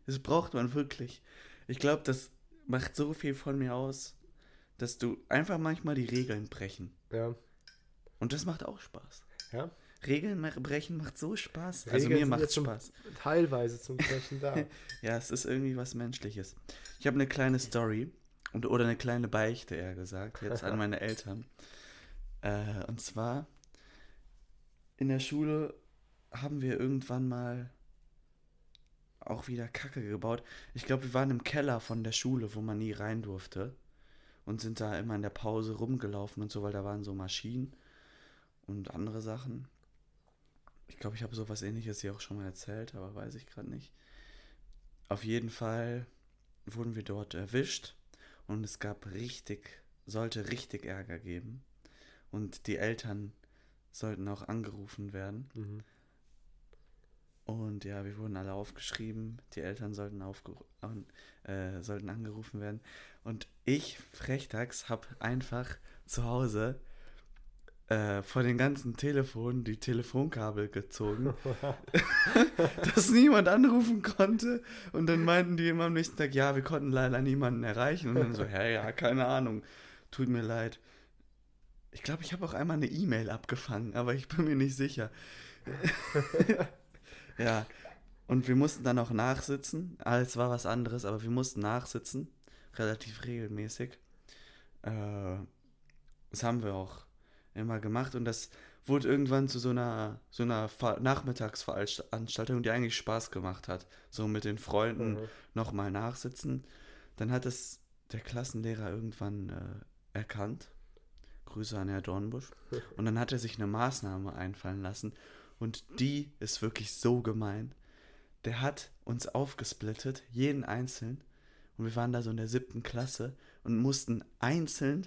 S1: Das braucht man wirklich. Ich glaube, das macht so viel von mir aus, dass du einfach manchmal die Regeln brechen.
S2: Ja.
S1: Und das macht auch Spaß.
S2: ja.
S1: Regeln brechen macht so Spaß. Also
S2: Regeln
S1: mir
S2: sind
S1: macht
S2: zum-
S1: Spaß.
S2: Teilweise zum Brechen da.
S1: Ja, es ist irgendwie was Menschliches. Ich habe eine kleine Story und, oder eine kleine Beichte, eher gesagt, jetzt an meine Eltern. Äh, und zwar, in der Schule haben wir irgendwann mal auch wieder Kacke gebaut. Ich glaube, wir waren im Keller von der Schule, wo man nie rein durfte. Und sind da immer in der Pause rumgelaufen und so, weil da waren so Maschinen und andere Sachen. Ich glaube, ich habe sowas ähnliches hier auch schon mal erzählt, aber weiß ich gerade nicht. Auf jeden Fall wurden wir dort erwischt und es gab richtig, sollte richtig Ärger geben. Und die Eltern sollten auch angerufen werden.
S2: Mhm.
S1: Und ja, wir wurden alle aufgeschrieben. Die Eltern sollten, äh, sollten angerufen werden. Und ich, Frechtags, habe einfach zu Hause äh, vor den ganzen Telefonen die Telefonkabel gezogen, dass niemand anrufen konnte. Und dann meinten die immer am nächsten Tag, ja, wir konnten leider niemanden erreichen. Und dann so, ja, ja, keine Ahnung, tut mir leid. Ich glaube, ich habe auch einmal eine E-Mail abgefangen, aber ich bin mir nicht sicher. Ja, und wir mussten dann auch nachsitzen. Alles war was anderes, aber wir mussten nachsitzen. relativ regelmäßig. Äh, das haben wir auch immer gemacht und das wurde irgendwann zu so einer, so einer Ver Nachmittagsveranstaltung, die eigentlich Spaß gemacht hat. So mit den Freunden
S2: Mhm.
S1: nochmal nachsitzen. Dann hat es der Klassenlehrer irgendwann äh, erkannt. Grüße an Herr Dornbusch. Und dann hat er sich eine Maßnahme einfallen lassen. Und die ist wirklich so gemein. Der hat uns aufgesplittet, jeden einzeln. Und wir waren da so in der siebten Klasse und mussten einzeln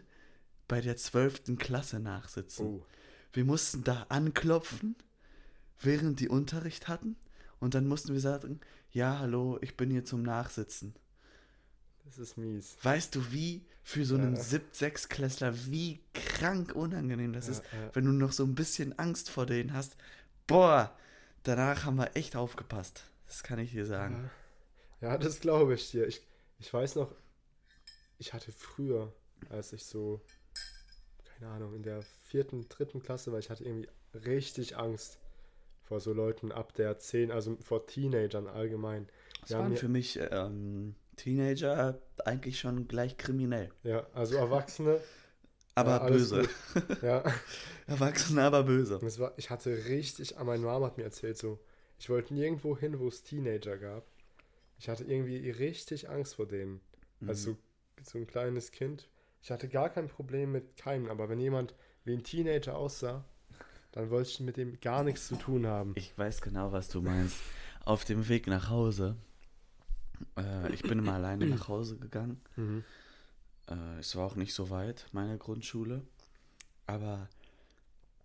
S1: bei der zwölften Klasse nachsitzen.
S2: Oh.
S1: Wir mussten da anklopfen, während die Unterricht hatten. Und dann mussten wir sagen, ja, hallo, ich bin hier zum Nachsitzen.
S2: Das ist mies.
S1: Weißt du, wie für so einen
S2: Ja.
S1: sieb sechs klässler wie krank unangenehm das
S2: Ja,
S1: ist,
S2: ja.
S1: wenn du noch so ein bisschen Angst vor denen hast. Boah, danach haben wir echt aufgepasst. Das kann ich dir sagen.
S2: Ja, das glaube ich dir. Ich, ich weiß noch, ich hatte früher, als ich so, keine Ahnung, in der vierten, dritten Klasse war, ich hatte irgendwie richtig Angst vor so Leuten ab der 10, also vor Teenagern allgemein.
S1: Das
S2: haben
S1: waren für mich ähm, Teenager eigentlich schon gleich kriminell.
S2: Ja, also Erwachsene.
S1: Aber
S2: ja,
S1: böse.
S2: Ja,
S1: Erwachsene, aber böse.
S2: war, ich hatte richtig, ah, meine Mama hat mir erzählt, so, ich wollte nirgendwo hin, wo es Teenager gab. Ich hatte irgendwie richtig Angst vor denen. Also
S1: Mhm.
S2: so, so ein kleines Kind. Ich hatte gar kein Problem mit keinem, aber wenn jemand wie ein Teenager aussah, dann wollte ich mit dem gar nichts zu tun haben.
S1: Ich weiß genau, was du meinst. Auf dem Weg nach Hause. Äh, ich bin immer alleine nach Hause gegangen.
S2: Mhm.
S1: Äh, es war auch nicht so weit, meine Grundschule. Aber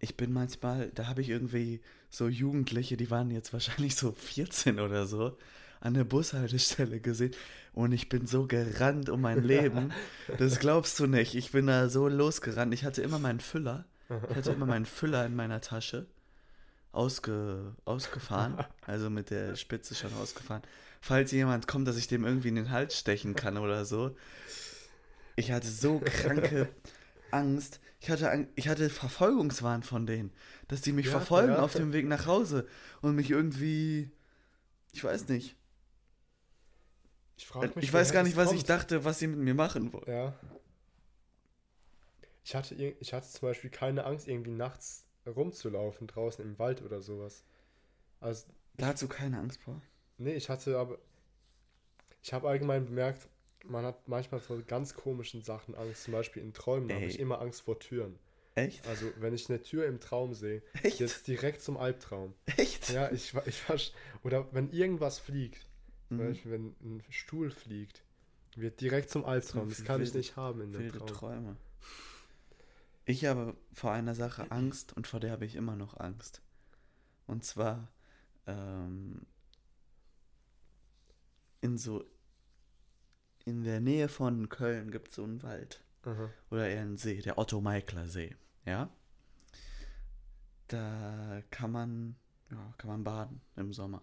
S1: ich bin manchmal, da habe ich irgendwie so Jugendliche, die waren jetzt wahrscheinlich so 14 oder so, an der Bushaltestelle gesehen. Und ich bin so gerannt um mein Leben. Das glaubst du nicht. Ich bin da so losgerannt. Ich hatte immer meinen Füller. Ich hatte immer meinen Füller in meiner Tasche. Ausge, ausgefahren. Also mit der Spitze schon ausgefahren. Falls jemand kommt, dass ich dem irgendwie in den Hals stechen kann oder so. Ich hatte so kranke Angst. Ich hatte, ich hatte Verfolgungswahn von denen. Dass die mich
S2: Ja,
S1: verfolgen
S2: ja.
S1: auf dem Weg nach Hause. Und mich irgendwie. Ich weiß nicht.
S2: Ich frage mich,
S1: Ich weiß gar nicht, was ich dachte, was sie mit mir machen wollen.
S2: Ja. Ich hatte, ich hatte zum Beispiel keine Angst, irgendwie nachts rumzulaufen, draußen im Wald oder sowas. Also,
S1: Da hast du keine Angst vor.
S2: nee, ich hatte aber. Ich habe allgemein bemerkt, man hat manchmal vor ganz komischen Sachen Angst. Zum Beispiel in Träumen habe ich immer Angst vor Türen.
S1: Echt?
S2: Also, wenn ich eine Tür im Traum sehe,
S1: Echt?
S2: jetzt direkt zum Albtraum.
S1: Echt?
S2: Ja, ich, ich war. Oder wenn irgendwas fliegt,
S1: Mhm.
S2: Beispiel wenn ein Stuhl fliegt, wird direkt zum Albtraum. Das kann ich nicht haben in
S1: Wilde
S2: Traum.
S1: Träume. Ich habe vor einer Sache Angst und vor der habe ich immer noch Angst. Und zwar ähm, in so in der Nähe von Köln gibt es so einen Wald
S2: Aha.
S1: oder eher einen See, der Otto-Meikler See, ja? Da kann man ja, kann man baden im Sommer.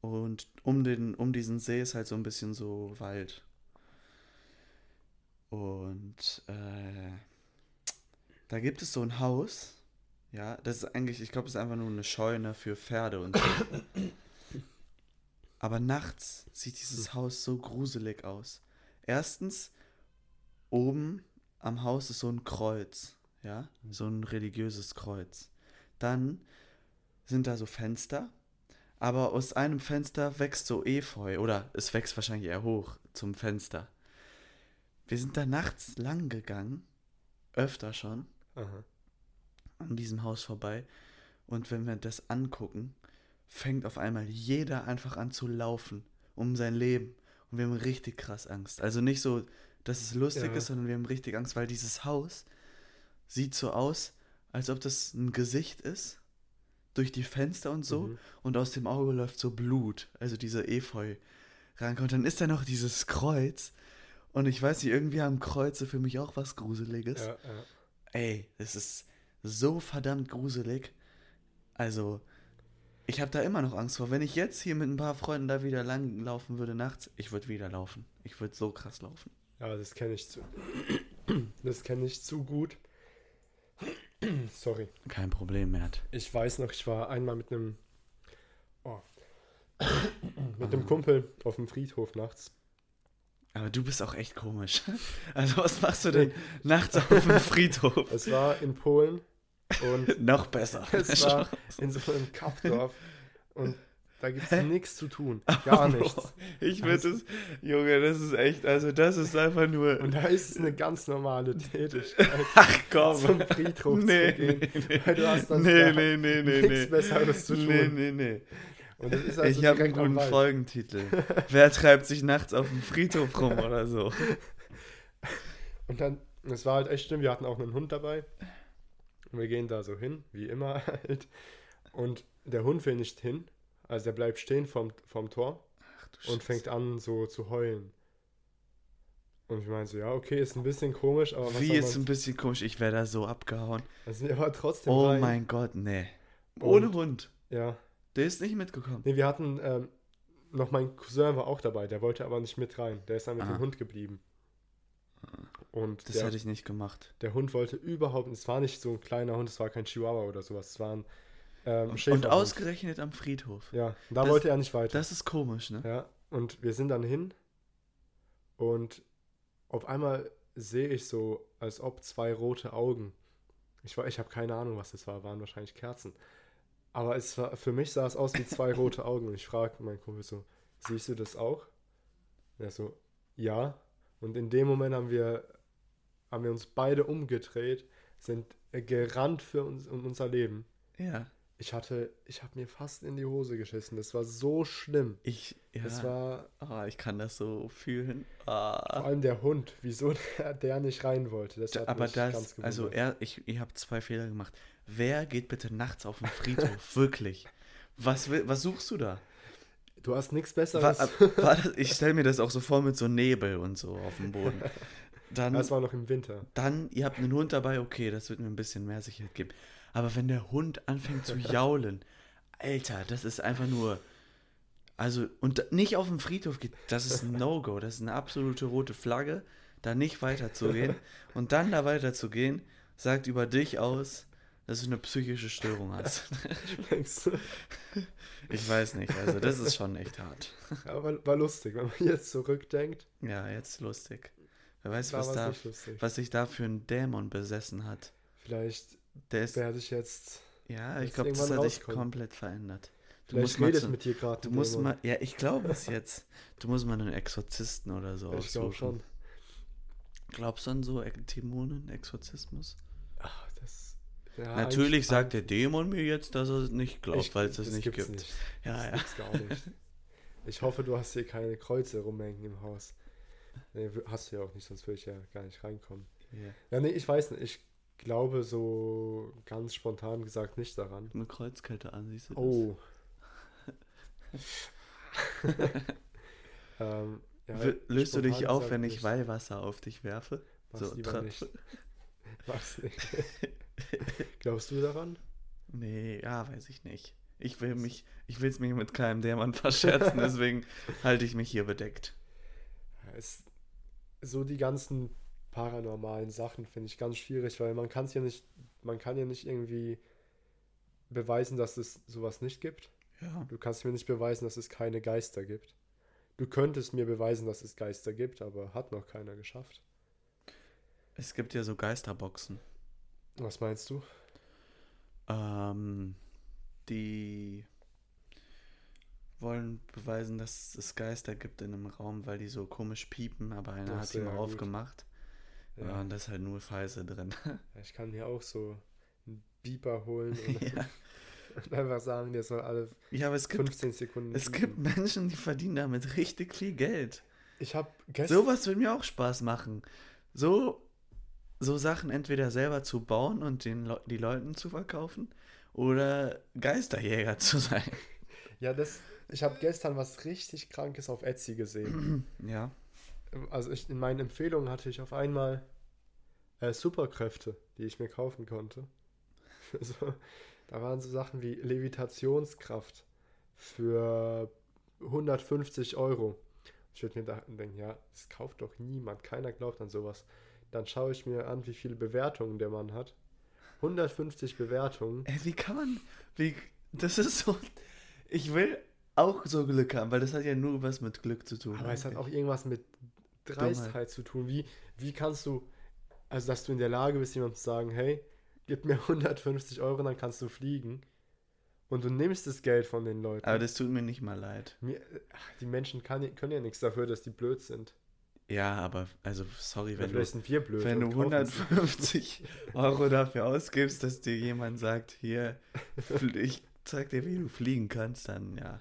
S1: Und um den um diesen See ist halt so ein bisschen so Wald. Und äh, da gibt es so ein Haus. Ja, das ist eigentlich, ich glaube, es ist einfach nur eine Scheune für Pferde und so. Aber nachts sieht dieses Haus so gruselig aus. Erstens, oben am Haus ist so ein Kreuz. Ja, so ein religiöses Kreuz. Dann sind da so Fenster. Aber aus einem Fenster wächst so Efeu. Oder es wächst wahrscheinlich eher hoch zum Fenster. Wir sind da nachts lang gegangen, öfter schon,
S2: Aha.
S1: an diesem Haus vorbei. Und wenn wir das angucken, fängt auf einmal jeder einfach an zu laufen um sein Leben. Und wir haben richtig krass Angst. Also nicht so, dass es lustig
S2: Ja.
S1: ist, sondern wir haben richtig Angst, weil dieses Haus sieht so aus, als ob das ein Gesicht ist, durch die Fenster und so.
S2: Mhm.
S1: Und aus dem Auge läuft so Blut, also dieser Efeu rankommt. Dann ist da noch dieses Kreuz. Und ich weiß nicht, irgendwie haben Kreuze für mich auch was Gruseliges.
S2: Ja, ja.
S1: Ey, es ist so verdammt gruselig. Also, ich habe da immer noch Angst vor. Wenn ich jetzt hier mit ein paar Freunden da wieder langlaufen würde nachts, ich würde wieder laufen. Ich würde so krass laufen.
S2: Ja, das kenne ich zu. Das kenne ich zu gut. Sorry.
S1: Kein Problem, Mert.
S2: Ich weiß noch, ich war einmal mit einem. Oh. mit einem Kumpel auf dem Friedhof nachts.
S1: Aber du bist auch echt komisch. Also was machst du denn nachts auf dem Friedhof?
S2: Es war in Polen und
S1: Noch besser.
S2: es war in so einem Kaffdorf und da gibt es nichts zu tun. Gar nichts.
S1: Ich würde es, Junge, das ist echt, also das ist einfach nur.
S2: Und da ist es eine ganz normale Tätigkeit,
S1: Ach komm.
S2: zum Friedhof
S1: nee,
S2: zu gehen.
S1: nee.
S2: Weil du hast dann
S1: nee, nee, nee, nee,
S2: nichts
S1: nee.
S2: Besseres zu tun.
S1: Nee, nee, nee.
S2: Und das ist also
S1: ich habe einen guten. Folgentitel. Wer treibt sich nachts auf dem Friedhof rum oder so?
S2: Und dann, es war halt echt schlimm, wir hatten auch einen Hund dabei. Und wir gehen da so hin, wie immer halt. Und der Hund will nicht hin. Also der bleibt stehen vorm, vorm Tor
S1: Ach du
S2: und fängt an so zu heulen. Und ich meine so, ja, okay, ist ein bisschen komisch, aber was
S1: Wie ist ein bisschen komisch, ich wäre da so abgehauen.
S2: Also waren trotzdem
S1: Oh
S2: rein.
S1: mein Gott, nee. Ohne
S2: Und-
S1: Hund.
S2: Ja.
S1: Der ist nicht mitgekommen.
S2: Nee, wir hatten, ähm, noch mein Cousin war auch dabei, der wollte aber nicht mit rein. Der ist dann mit
S1: Ah.
S2: dem Hund geblieben. Und
S1: Das
S2: der,
S1: hätte ich nicht gemacht.
S2: der Hund wollte überhaupt, es war nicht so ein kleiner Hund, es war kein Chihuahua oder sowas, es war ein ähm,
S1: Und ausgerechnet am Friedhof.
S2: Ja, und da
S1: Das-
S2: wollte er nicht weiter.
S1: Das ist komisch, ne?
S2: Ja, und wir sind dann hin und auf einmal sehe ich so, als ob zwei rote Augen. Ich, war- ich habe keine Ahnung, was das war, waren wahrscheinlich Kerzen. Aber es war, für mich sah es aus wie zwei rote Augen und ich frage meinen Kumpel so, siehst du das auch? Er so, ja. Und in dem Moment haben wir, haben wir uns beide umgedreht, sind äh, gerannt für uns um unser Leben.
S1: Ja.
S2: Ich hatte, ich habe mir fast in die Hose geschissen. Das war so schlimm.
S1: Ich, ja.
S2: Das war
S1: Ah, ich kann das so fühlen.
S2: Vor
S1: Ah.
S2: allem der Hund, wieso der, der nicht rein wollte. Das hat
S1: Aber
S2: mich ganz
S1: das,
S2: gewundert.
S1: also er, ich, ich habe zwei Fehler gemacht. Wer geht bitte nachts auf den Friedhof? Wirklich. Was, was suchst du da?
S2: du hast nichts
S1: War,
S2: Besseres.
S1: war das, ich stelle mir das auch so vor mit so Nebel und so auf dem Boden. Dann,
S2: das war noch im Winter.
S1: dann, ihr habt einen Hund dabei, okay, das wird mir ein bisschen mehr Sicherheit geben. Aber wenn der Hund anfängt zu jaulen, Alter, das ist einfach nur. Also, und nicht auf den Friedhof geht, das ist ein No-Go, das ist eine absolute rote Flagge, da nicht weiterzugehen. Und dann da weiterzugehen, sagt über dich aus, dass du eine psychische Störung hast.
S2: Denkst du?
S1: Ich weiß nicht, also das ist schon echt hart.
S2: War, war lustig, wenn man jetzt zurückdenkt.
S1: Ja, jetzt lustig. Wer weiß, was, da,
S2: nicht
S1: was sich da für ein Dämon besessen hat.
S2: Vielleicht
S1: Der ist,
S2: werde ich jetzt.
S1: ja, ich glaube, das hat dich komplett verändert. Du
S2: Vielleicht
S1: musst mal
S2: redet
S1: zu-
S2: mit dir gerade.
S1: Du musst mal, ja, ich glaube es jetzt. Du musst mal einen Exorzisten oder so
S2: Ich glaube
S1: aussuchen.
S2: schon.
S1: Glaubst du an so Dämonen, Exorzismus?
S2: Ach, das. Ja,
S1: Natürlich sagt der Dämon mir jetzt, dass er es nicht glaubt,
S2: Ich-
S1: weil es das, nicht
S2: gibt's
S1: gibt.
S2: Nicht.
S1: Ja,
S2: das
S1: ja.
S2: gibt's gar nicht. Ich hoffe, du hast hier keine Kreuze rumhängen im Haus. Nee, hast du ja auch nicht, sonst würde ich ja gar nicht reinkommen.
S1: ja.
S2: Ja, nee, ich weiß nicht. Ich glaube so ganz spontan gesagt nicht daran.
S1: Eine Kreuzkette an, siehst du das?
S2: Oh. ähm, ja,
S1: Löst du dich auf, wenn ich
S2: nicht.
S1: Weihwasser auf dich werfe?
S2: Mach's
S1: so
S2: lieber nicht. Mach's nicht. Glaubst du daran?
S1: Nee, ja, weiß ich nicht. Ich will mich, ich will es mir mit keinem Dämon verscherzen, deswegen halte ich mich hier bedeckt.
S2: Es, so die ganzen paranormalen Sachen finde ich ganz schwierig, weil man kann es ja nicht, man kann ja nicht irgendwie beweisen, dass es sowas nicht gibt.
S1: Ja.
S2: Du kannst mir nicht beweisen, dass es keine Geister gibt. Du könntest mir beweisen, dass es Geister gibt, aber hat noch keiner geschafft.
S1: Es gibt ja so Geisterboxen.
S2: Was meinst du?
S1: Ähm, die wollen beweisen, dass es Geister gibt in einem Raum, weil die so komisch piepen, aber einer hat
S2: so,
S1: die mal
S2: ja,
S1: aufgemacht. Ja.
S2: Ja,
S1: und da ist halt nur Scheiße drin.
S2: ich kann mir auch so einen Beeper holen und,
S1: ja.
S2: und einfach sagen, der soll alle
S1: ja, aber es gibt,
S2: 15 Sekunden.
S1: es gibt Menschen, die verdienen damit richtig viel Geld.
S2: Ich habe.
S1: Sowas würde mir auch Spaß machen. So, so Sachen entweder selber zu bauen und den Le die Leuten zu verkaufen oder Geisterjäger zu sein.
S2: Ja, das. Ich habe gestern was richtig Krankes auf Etsy gesehen.
S1: Ja.
S2: Also ich, in meinen Empfehlungen hatte ich auf einmal äh, Superkräfte, die ich mir kaufen konnte. so, da waren so Sachen wie Levitationskraft für 150 Euro. Ich würde mir da denken, ja, das kauft doch niemand, keiner glaubt an sowas. Dann schaue ich mir an, wie viele Bewertungen der Mann hat. 150 Bewertungen.
S1: Ey, wie kann man. Wie, das ist so. Ich will auch so Glück haben, weil das hat ja nur was mit Glück zu tun.
S2: Aber es hat auch
S1: eigentlich.
S2: irgendwas mit Dreistheit zu tun. Wie, wie kannst du, also dass du in der Lage bist, jemandem zu sagen, hey, gib mir 150 Euro, dann kannst du fliegen. Und du nimmst das Geld von den Leuten.
S1: Aber das tut mir nicht mal leid.
S2: Mir, ach, die Menschen kann, können ja nichts dafür, dass die blöd sind.
S1: Ja, aber, also, sorry,
S2: Ja,
S1: wenn du,
S2: sind wir blöd.
S1: wenn du
S2: und kaufen es.
S1: 150 Euro dafür ausgibst, dass dir jemand sagt, hier, ich zeig dir, wie du fliegen kannst, dann ja.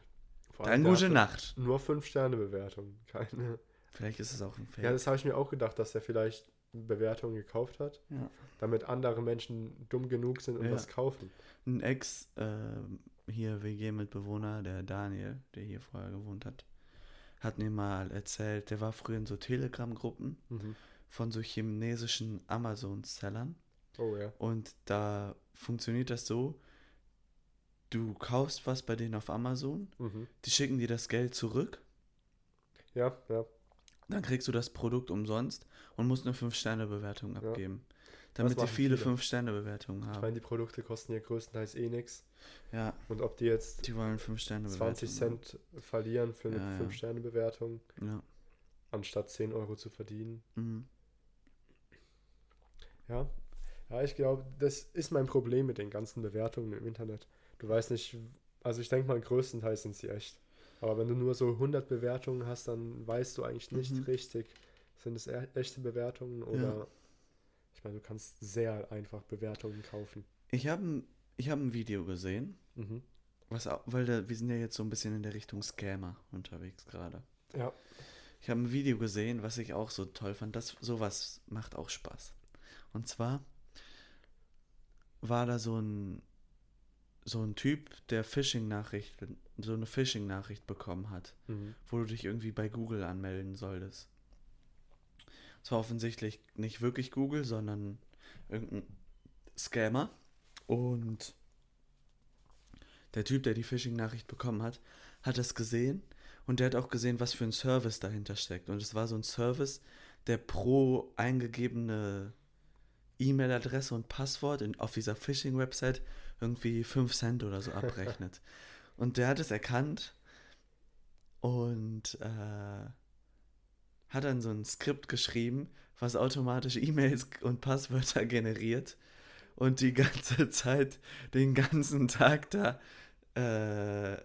S1: Dann gute Nacht.
S2: Nur 5-Sterne-Bewertung. Keine.
S1: Vielleicht ist es auch ein Fake.
S2: Ja, das habe ich mir auch gedacht, dass er vielleicht Bewertungen gekauft hat,
S1: Ja.
S2: damit andere Menschen dumm genug sind und
S1: Ja.
S2: das kaufen.
S1: Ein Ex, ähm, hier WG-Mitbewohner, der Daniel, der hier vorher gewohnt hat, hat mir mal erzählt, der war früher in so Telegram-Gruppen
S2: Mhm.
S1: von so chinesischen Amazon-Sellern.
S2: Oh ja.
S1: Und da funktioniert das so, du kaufst was bei denen auf Amazon,
S2: Mhm.
S1: die schicken dir das Geld zurück,
S2: Ja, ja.
S1: dann kriegst du das Produkt umsonst und musst eine 5-Sterne-Bewertung
S2: Ja.
S1: abgeben. Damit die viele
S2: viele.
S1: 5-Sterne-Bewertungen
S2: Ich
S1: haben.
S2: meine, die Produkte kosten ja größtenteils eh nichts.
S1: Ja,
S2: Und ob die jetzt
S1: die wollen 5-Sterne-Bewertungen.
S2: 20 Cent verlieren für eine
S1: Ja, ja.
S2: 5-Sterne-Bewertung,
S1: Ja.
S2: anstatt 10 Euro zu verdienen.
S1: Mhm.
S2: Ja. Ja, ich glaube, das ist mein Problem mit den ganzen Bewertungen im Internet. Du weißt nicht, also ich denke mal, größtenteils sind sie echt. Aber wenn du nur so 100 Bewertungen hast, dann weißt du eigentlich nicht
S1: Mhm.
S2: richtig, sind es e- echte Bewertungen oder. Ich meine, du kannst sehr einfach Bewertungen kaufen.
S1: Ich habe ein, ich hab ein Video gesehen,
S2: Mhm.
S1: was auch, weil da, wir sind ja jetzt so ein bisschen in der Richtung Scammer unterwegs gerade.
S2: Ja.
S1: Ich habe ein Video gesehen, was ich auch so toll fand. Das sowas macht auch Spaß. Und zwar war da so ein so ein Typ, der Phishing-Nachricht, so eine Phishing-Nachricht bekommen hat,
S2: Mhm.
S1: wo du dich irgendwie bei Google anmelden solltest. Es war offensichtlich nicht wirklich Google, sondern irgendein Scammer. Und der Typ, der die Phishing-Nachricht bekommen hat, hat das gesehen und der hat auch gesehen, was für ein Service dahinter steckt. Und es war so ein Service, der pro eingegebene E-Mail-Adresse und Passwort in, auf dieser Phishing-Website irgendwie 5 Cent oder so abrechnet. und der hat es erkannt und äh, hat dann so ein Skript geschrieben, was automatisch E-Mails und Passwörter generiert und die ganze Zeit, den ganzen Tag da äh,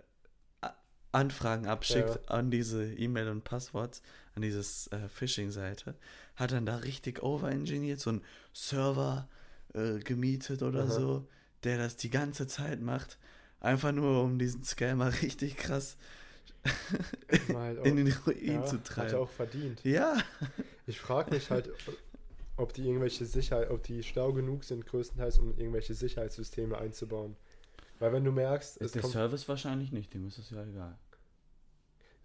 S1: Anfragen abschickt an diese E-Mail und Passworts, an dieses äh, Phishing-Seite, hat dann da richtig overengineert, so einen Server äh, gemietet oder
S2: Aha.
S1: so, der das die ganze Zeit macht, einfach nur um diesen Scammer richtig krass
S2: halt auch-
S1: in den Ruin
S2: ja,
S1: zu
S2: Hat er
S1: treiben.
S2: auch verdient.
S1: Ja,
S2: Ich frage mich halt, ob die irgendwelche Sicherheit, ob die schlau genug sind, größtenteils, um irgendwelche Sicherheitssysteme einzubauen. Weil wenn du merkst, es
S1: der
S2: kommt.
S1: Service wahrscheinlich nicht, dem ist es ja egal.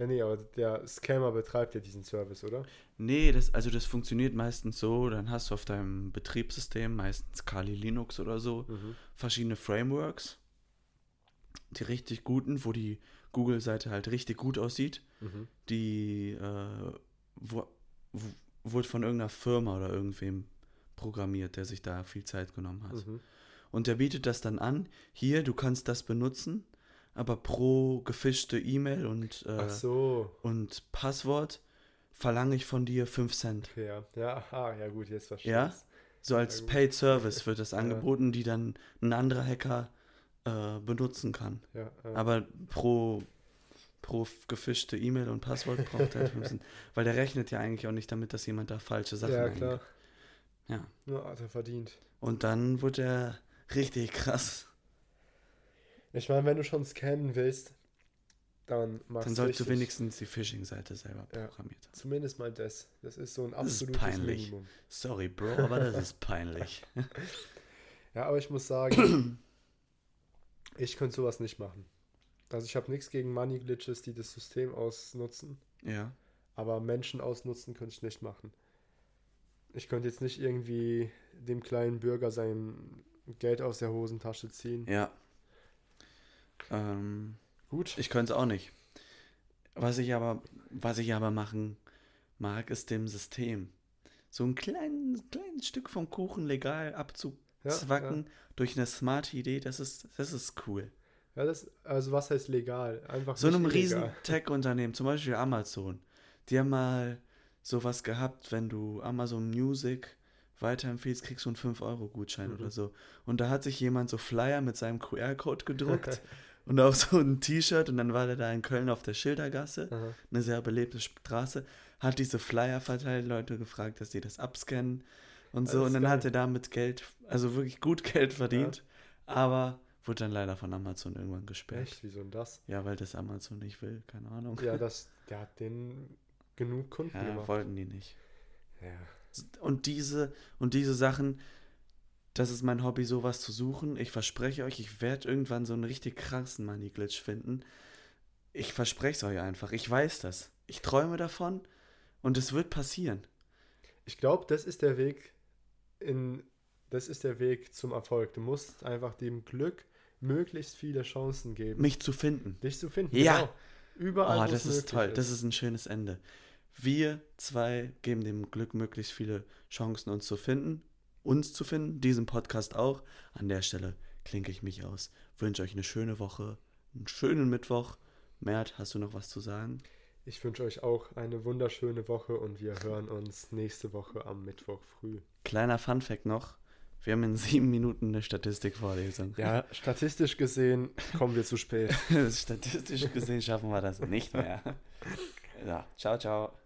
S2: Ja, nee, aber der Scammer betreibt ja diesen Service, oder?
S1: Nee, das, also das funktioniert meistens so, dann hast du auf deinem Betriebssystem, meistens Kali Linux oder so,
S2: Mhm.
S1: verschiedene Frameworks, die richtig guten, wo die Google-Seite halt richtig gut aussieht,
S2: Mhm.
S1: die äh, wo, wo, wurde von irgendeiner Firma oder irgendwem programmiert, der sich da viel Zeit genommen hat.
S2: Mhm.
S1: Und der bietet das dann an, hier, du kannst das benutzen, aber pro gefischte E-Mail und, äh,
S2: so.
S1: und Passwort verlange ich von dir 5 Cent.
S2: Okay, ja. Ja, aha, ja gut, jetzt verstehe
S1: Ja?
S2: ich's.
S1: So als
S2: Ja.
S1: Paid Service wird das
S2: Ja.
S1: angeboten, die dann ein anderer Hacker äh, benutzen kann.
S2: Ja, ja.
S1: Aber pro, pro gefischte E-Mail und Passwort braucht er 5 Cent. Weil der rechnet ja eigentlich auch nicht damit, dass jemand da falsche Sachen
S2: ja,
S1: eingibt.
S2: klar.
S1: Ja.
S2: Ja, hat er verdient.
S1: Und dann wird er richtig krass.
S2: Ich meine, wenn du schon scannen willst, dann machst
S1: Dann
S2: du
S1: sollst du wenigstens die Phishing-Seite selber programmiert haben.
S2: Zumindest mal das. Das ist so ein
S1: Das ist
S2: absolutes
S1: peinlich.
S2: Minimum.
S1: Sorry, Bro, aber das ist peinlich.
S2: Ja, aber ich muss sagen, ich könnte sowas nicht machen. Also ich habe nichts gegen Money Glitches, die das System ausnutzen,
S1: ja.
S2: aber Menschen ausnutzen könnte ich nicht machen. Ich könnte jetzt nicht irgendwie dem kleinen Bürger sein Geld aus der Hosentasche ziehen.
S1: Ja. Ähm,
S2: Gut.
S1: ich könnte es auch nicht. Was ich aber, was ich aber machen mag, ist dem System so ein kleines, kleines Stück vom Kuchen legal abzuzwacken durch eine smarte Idee, das ist, das ist cool.
S2: Ja, das, also was heißt legal? Einfach
S1: So einem riesen Tech-Unternehmen, zum Beispiel Amazon, die haben mal sowas gehabt, wenn du Amazon Music weiterempfehlst, kriegst du einen 5-Euro-Gutschein
S2: Mhm.
S1: oder so. Und da hat sich jemand so Flyer mit seinem QR-Code gedruckt und auf so ein T-Shirt und dann war der da in Köln auf der Schildergasse,
S2: Aha.
S1: eine sehr belebte Straße, hat diese Flyer verteilt, Leute gefragt, dass sie das abscannen und so. Und dann
S2: geil.
S1: hat er damit Geld, also wirklich gut Geld verdient, aber wurde dann leider von Amazon irgendwann gesperrt.
S2: Echt? Wieso denn das?
S1: Ja, weil das Amazon nicht will, keine Ahnung.
S2: Ja, das, der hat den genug Kunden
S1: Ja,
S2: gemacht.
S1: wollten die nicht.
S2: Ja.
S1: Und diese, und diese Sachen, das ist mein Hobby, sowas zu suchen. Ich verspreche euch, ich werde irgendwann so einen richtig krassen Money Glitch finden. Ich verspreche es euch einfach. Ich weiß das. Ich träume davon und es wird passieren.
S2: Ich glaube, das ist der Weg in das ist der Weg zum Erfolg. Du musst einfach dem Glück möglichst viele Chancen geben,
S1: Mich zu finden.
S2: dich zu finden.
S1: Ja.
S2: Genau. Überall.
S1: Oh, das ist toll. Das ist ein schönes Ende. Wir zwei geben dem Glück möglichst viele Chancen, uns zu finden. Uns zu finden, diesen Podcast auch. An der Stelle klinke ich mich aus. Wünsche euch eine schöne Woche, einen schönen Mittwoch. Mert, hast du noch was zu sagen?
S2: Ich wünsche euch auch eine wunderschöne Woche und wir hören uns nächste Woche am Mittwoch früh.
S1: Kleiner Funfact noch. Wir haben in sieben Minuten eine Statistikvorlesung.
S2: Ja, statistisch gesehen kommen wir zu spät.
S1: Statistisch gesehen schaffen wir das nicht mehr. Ja, ciao, ciao.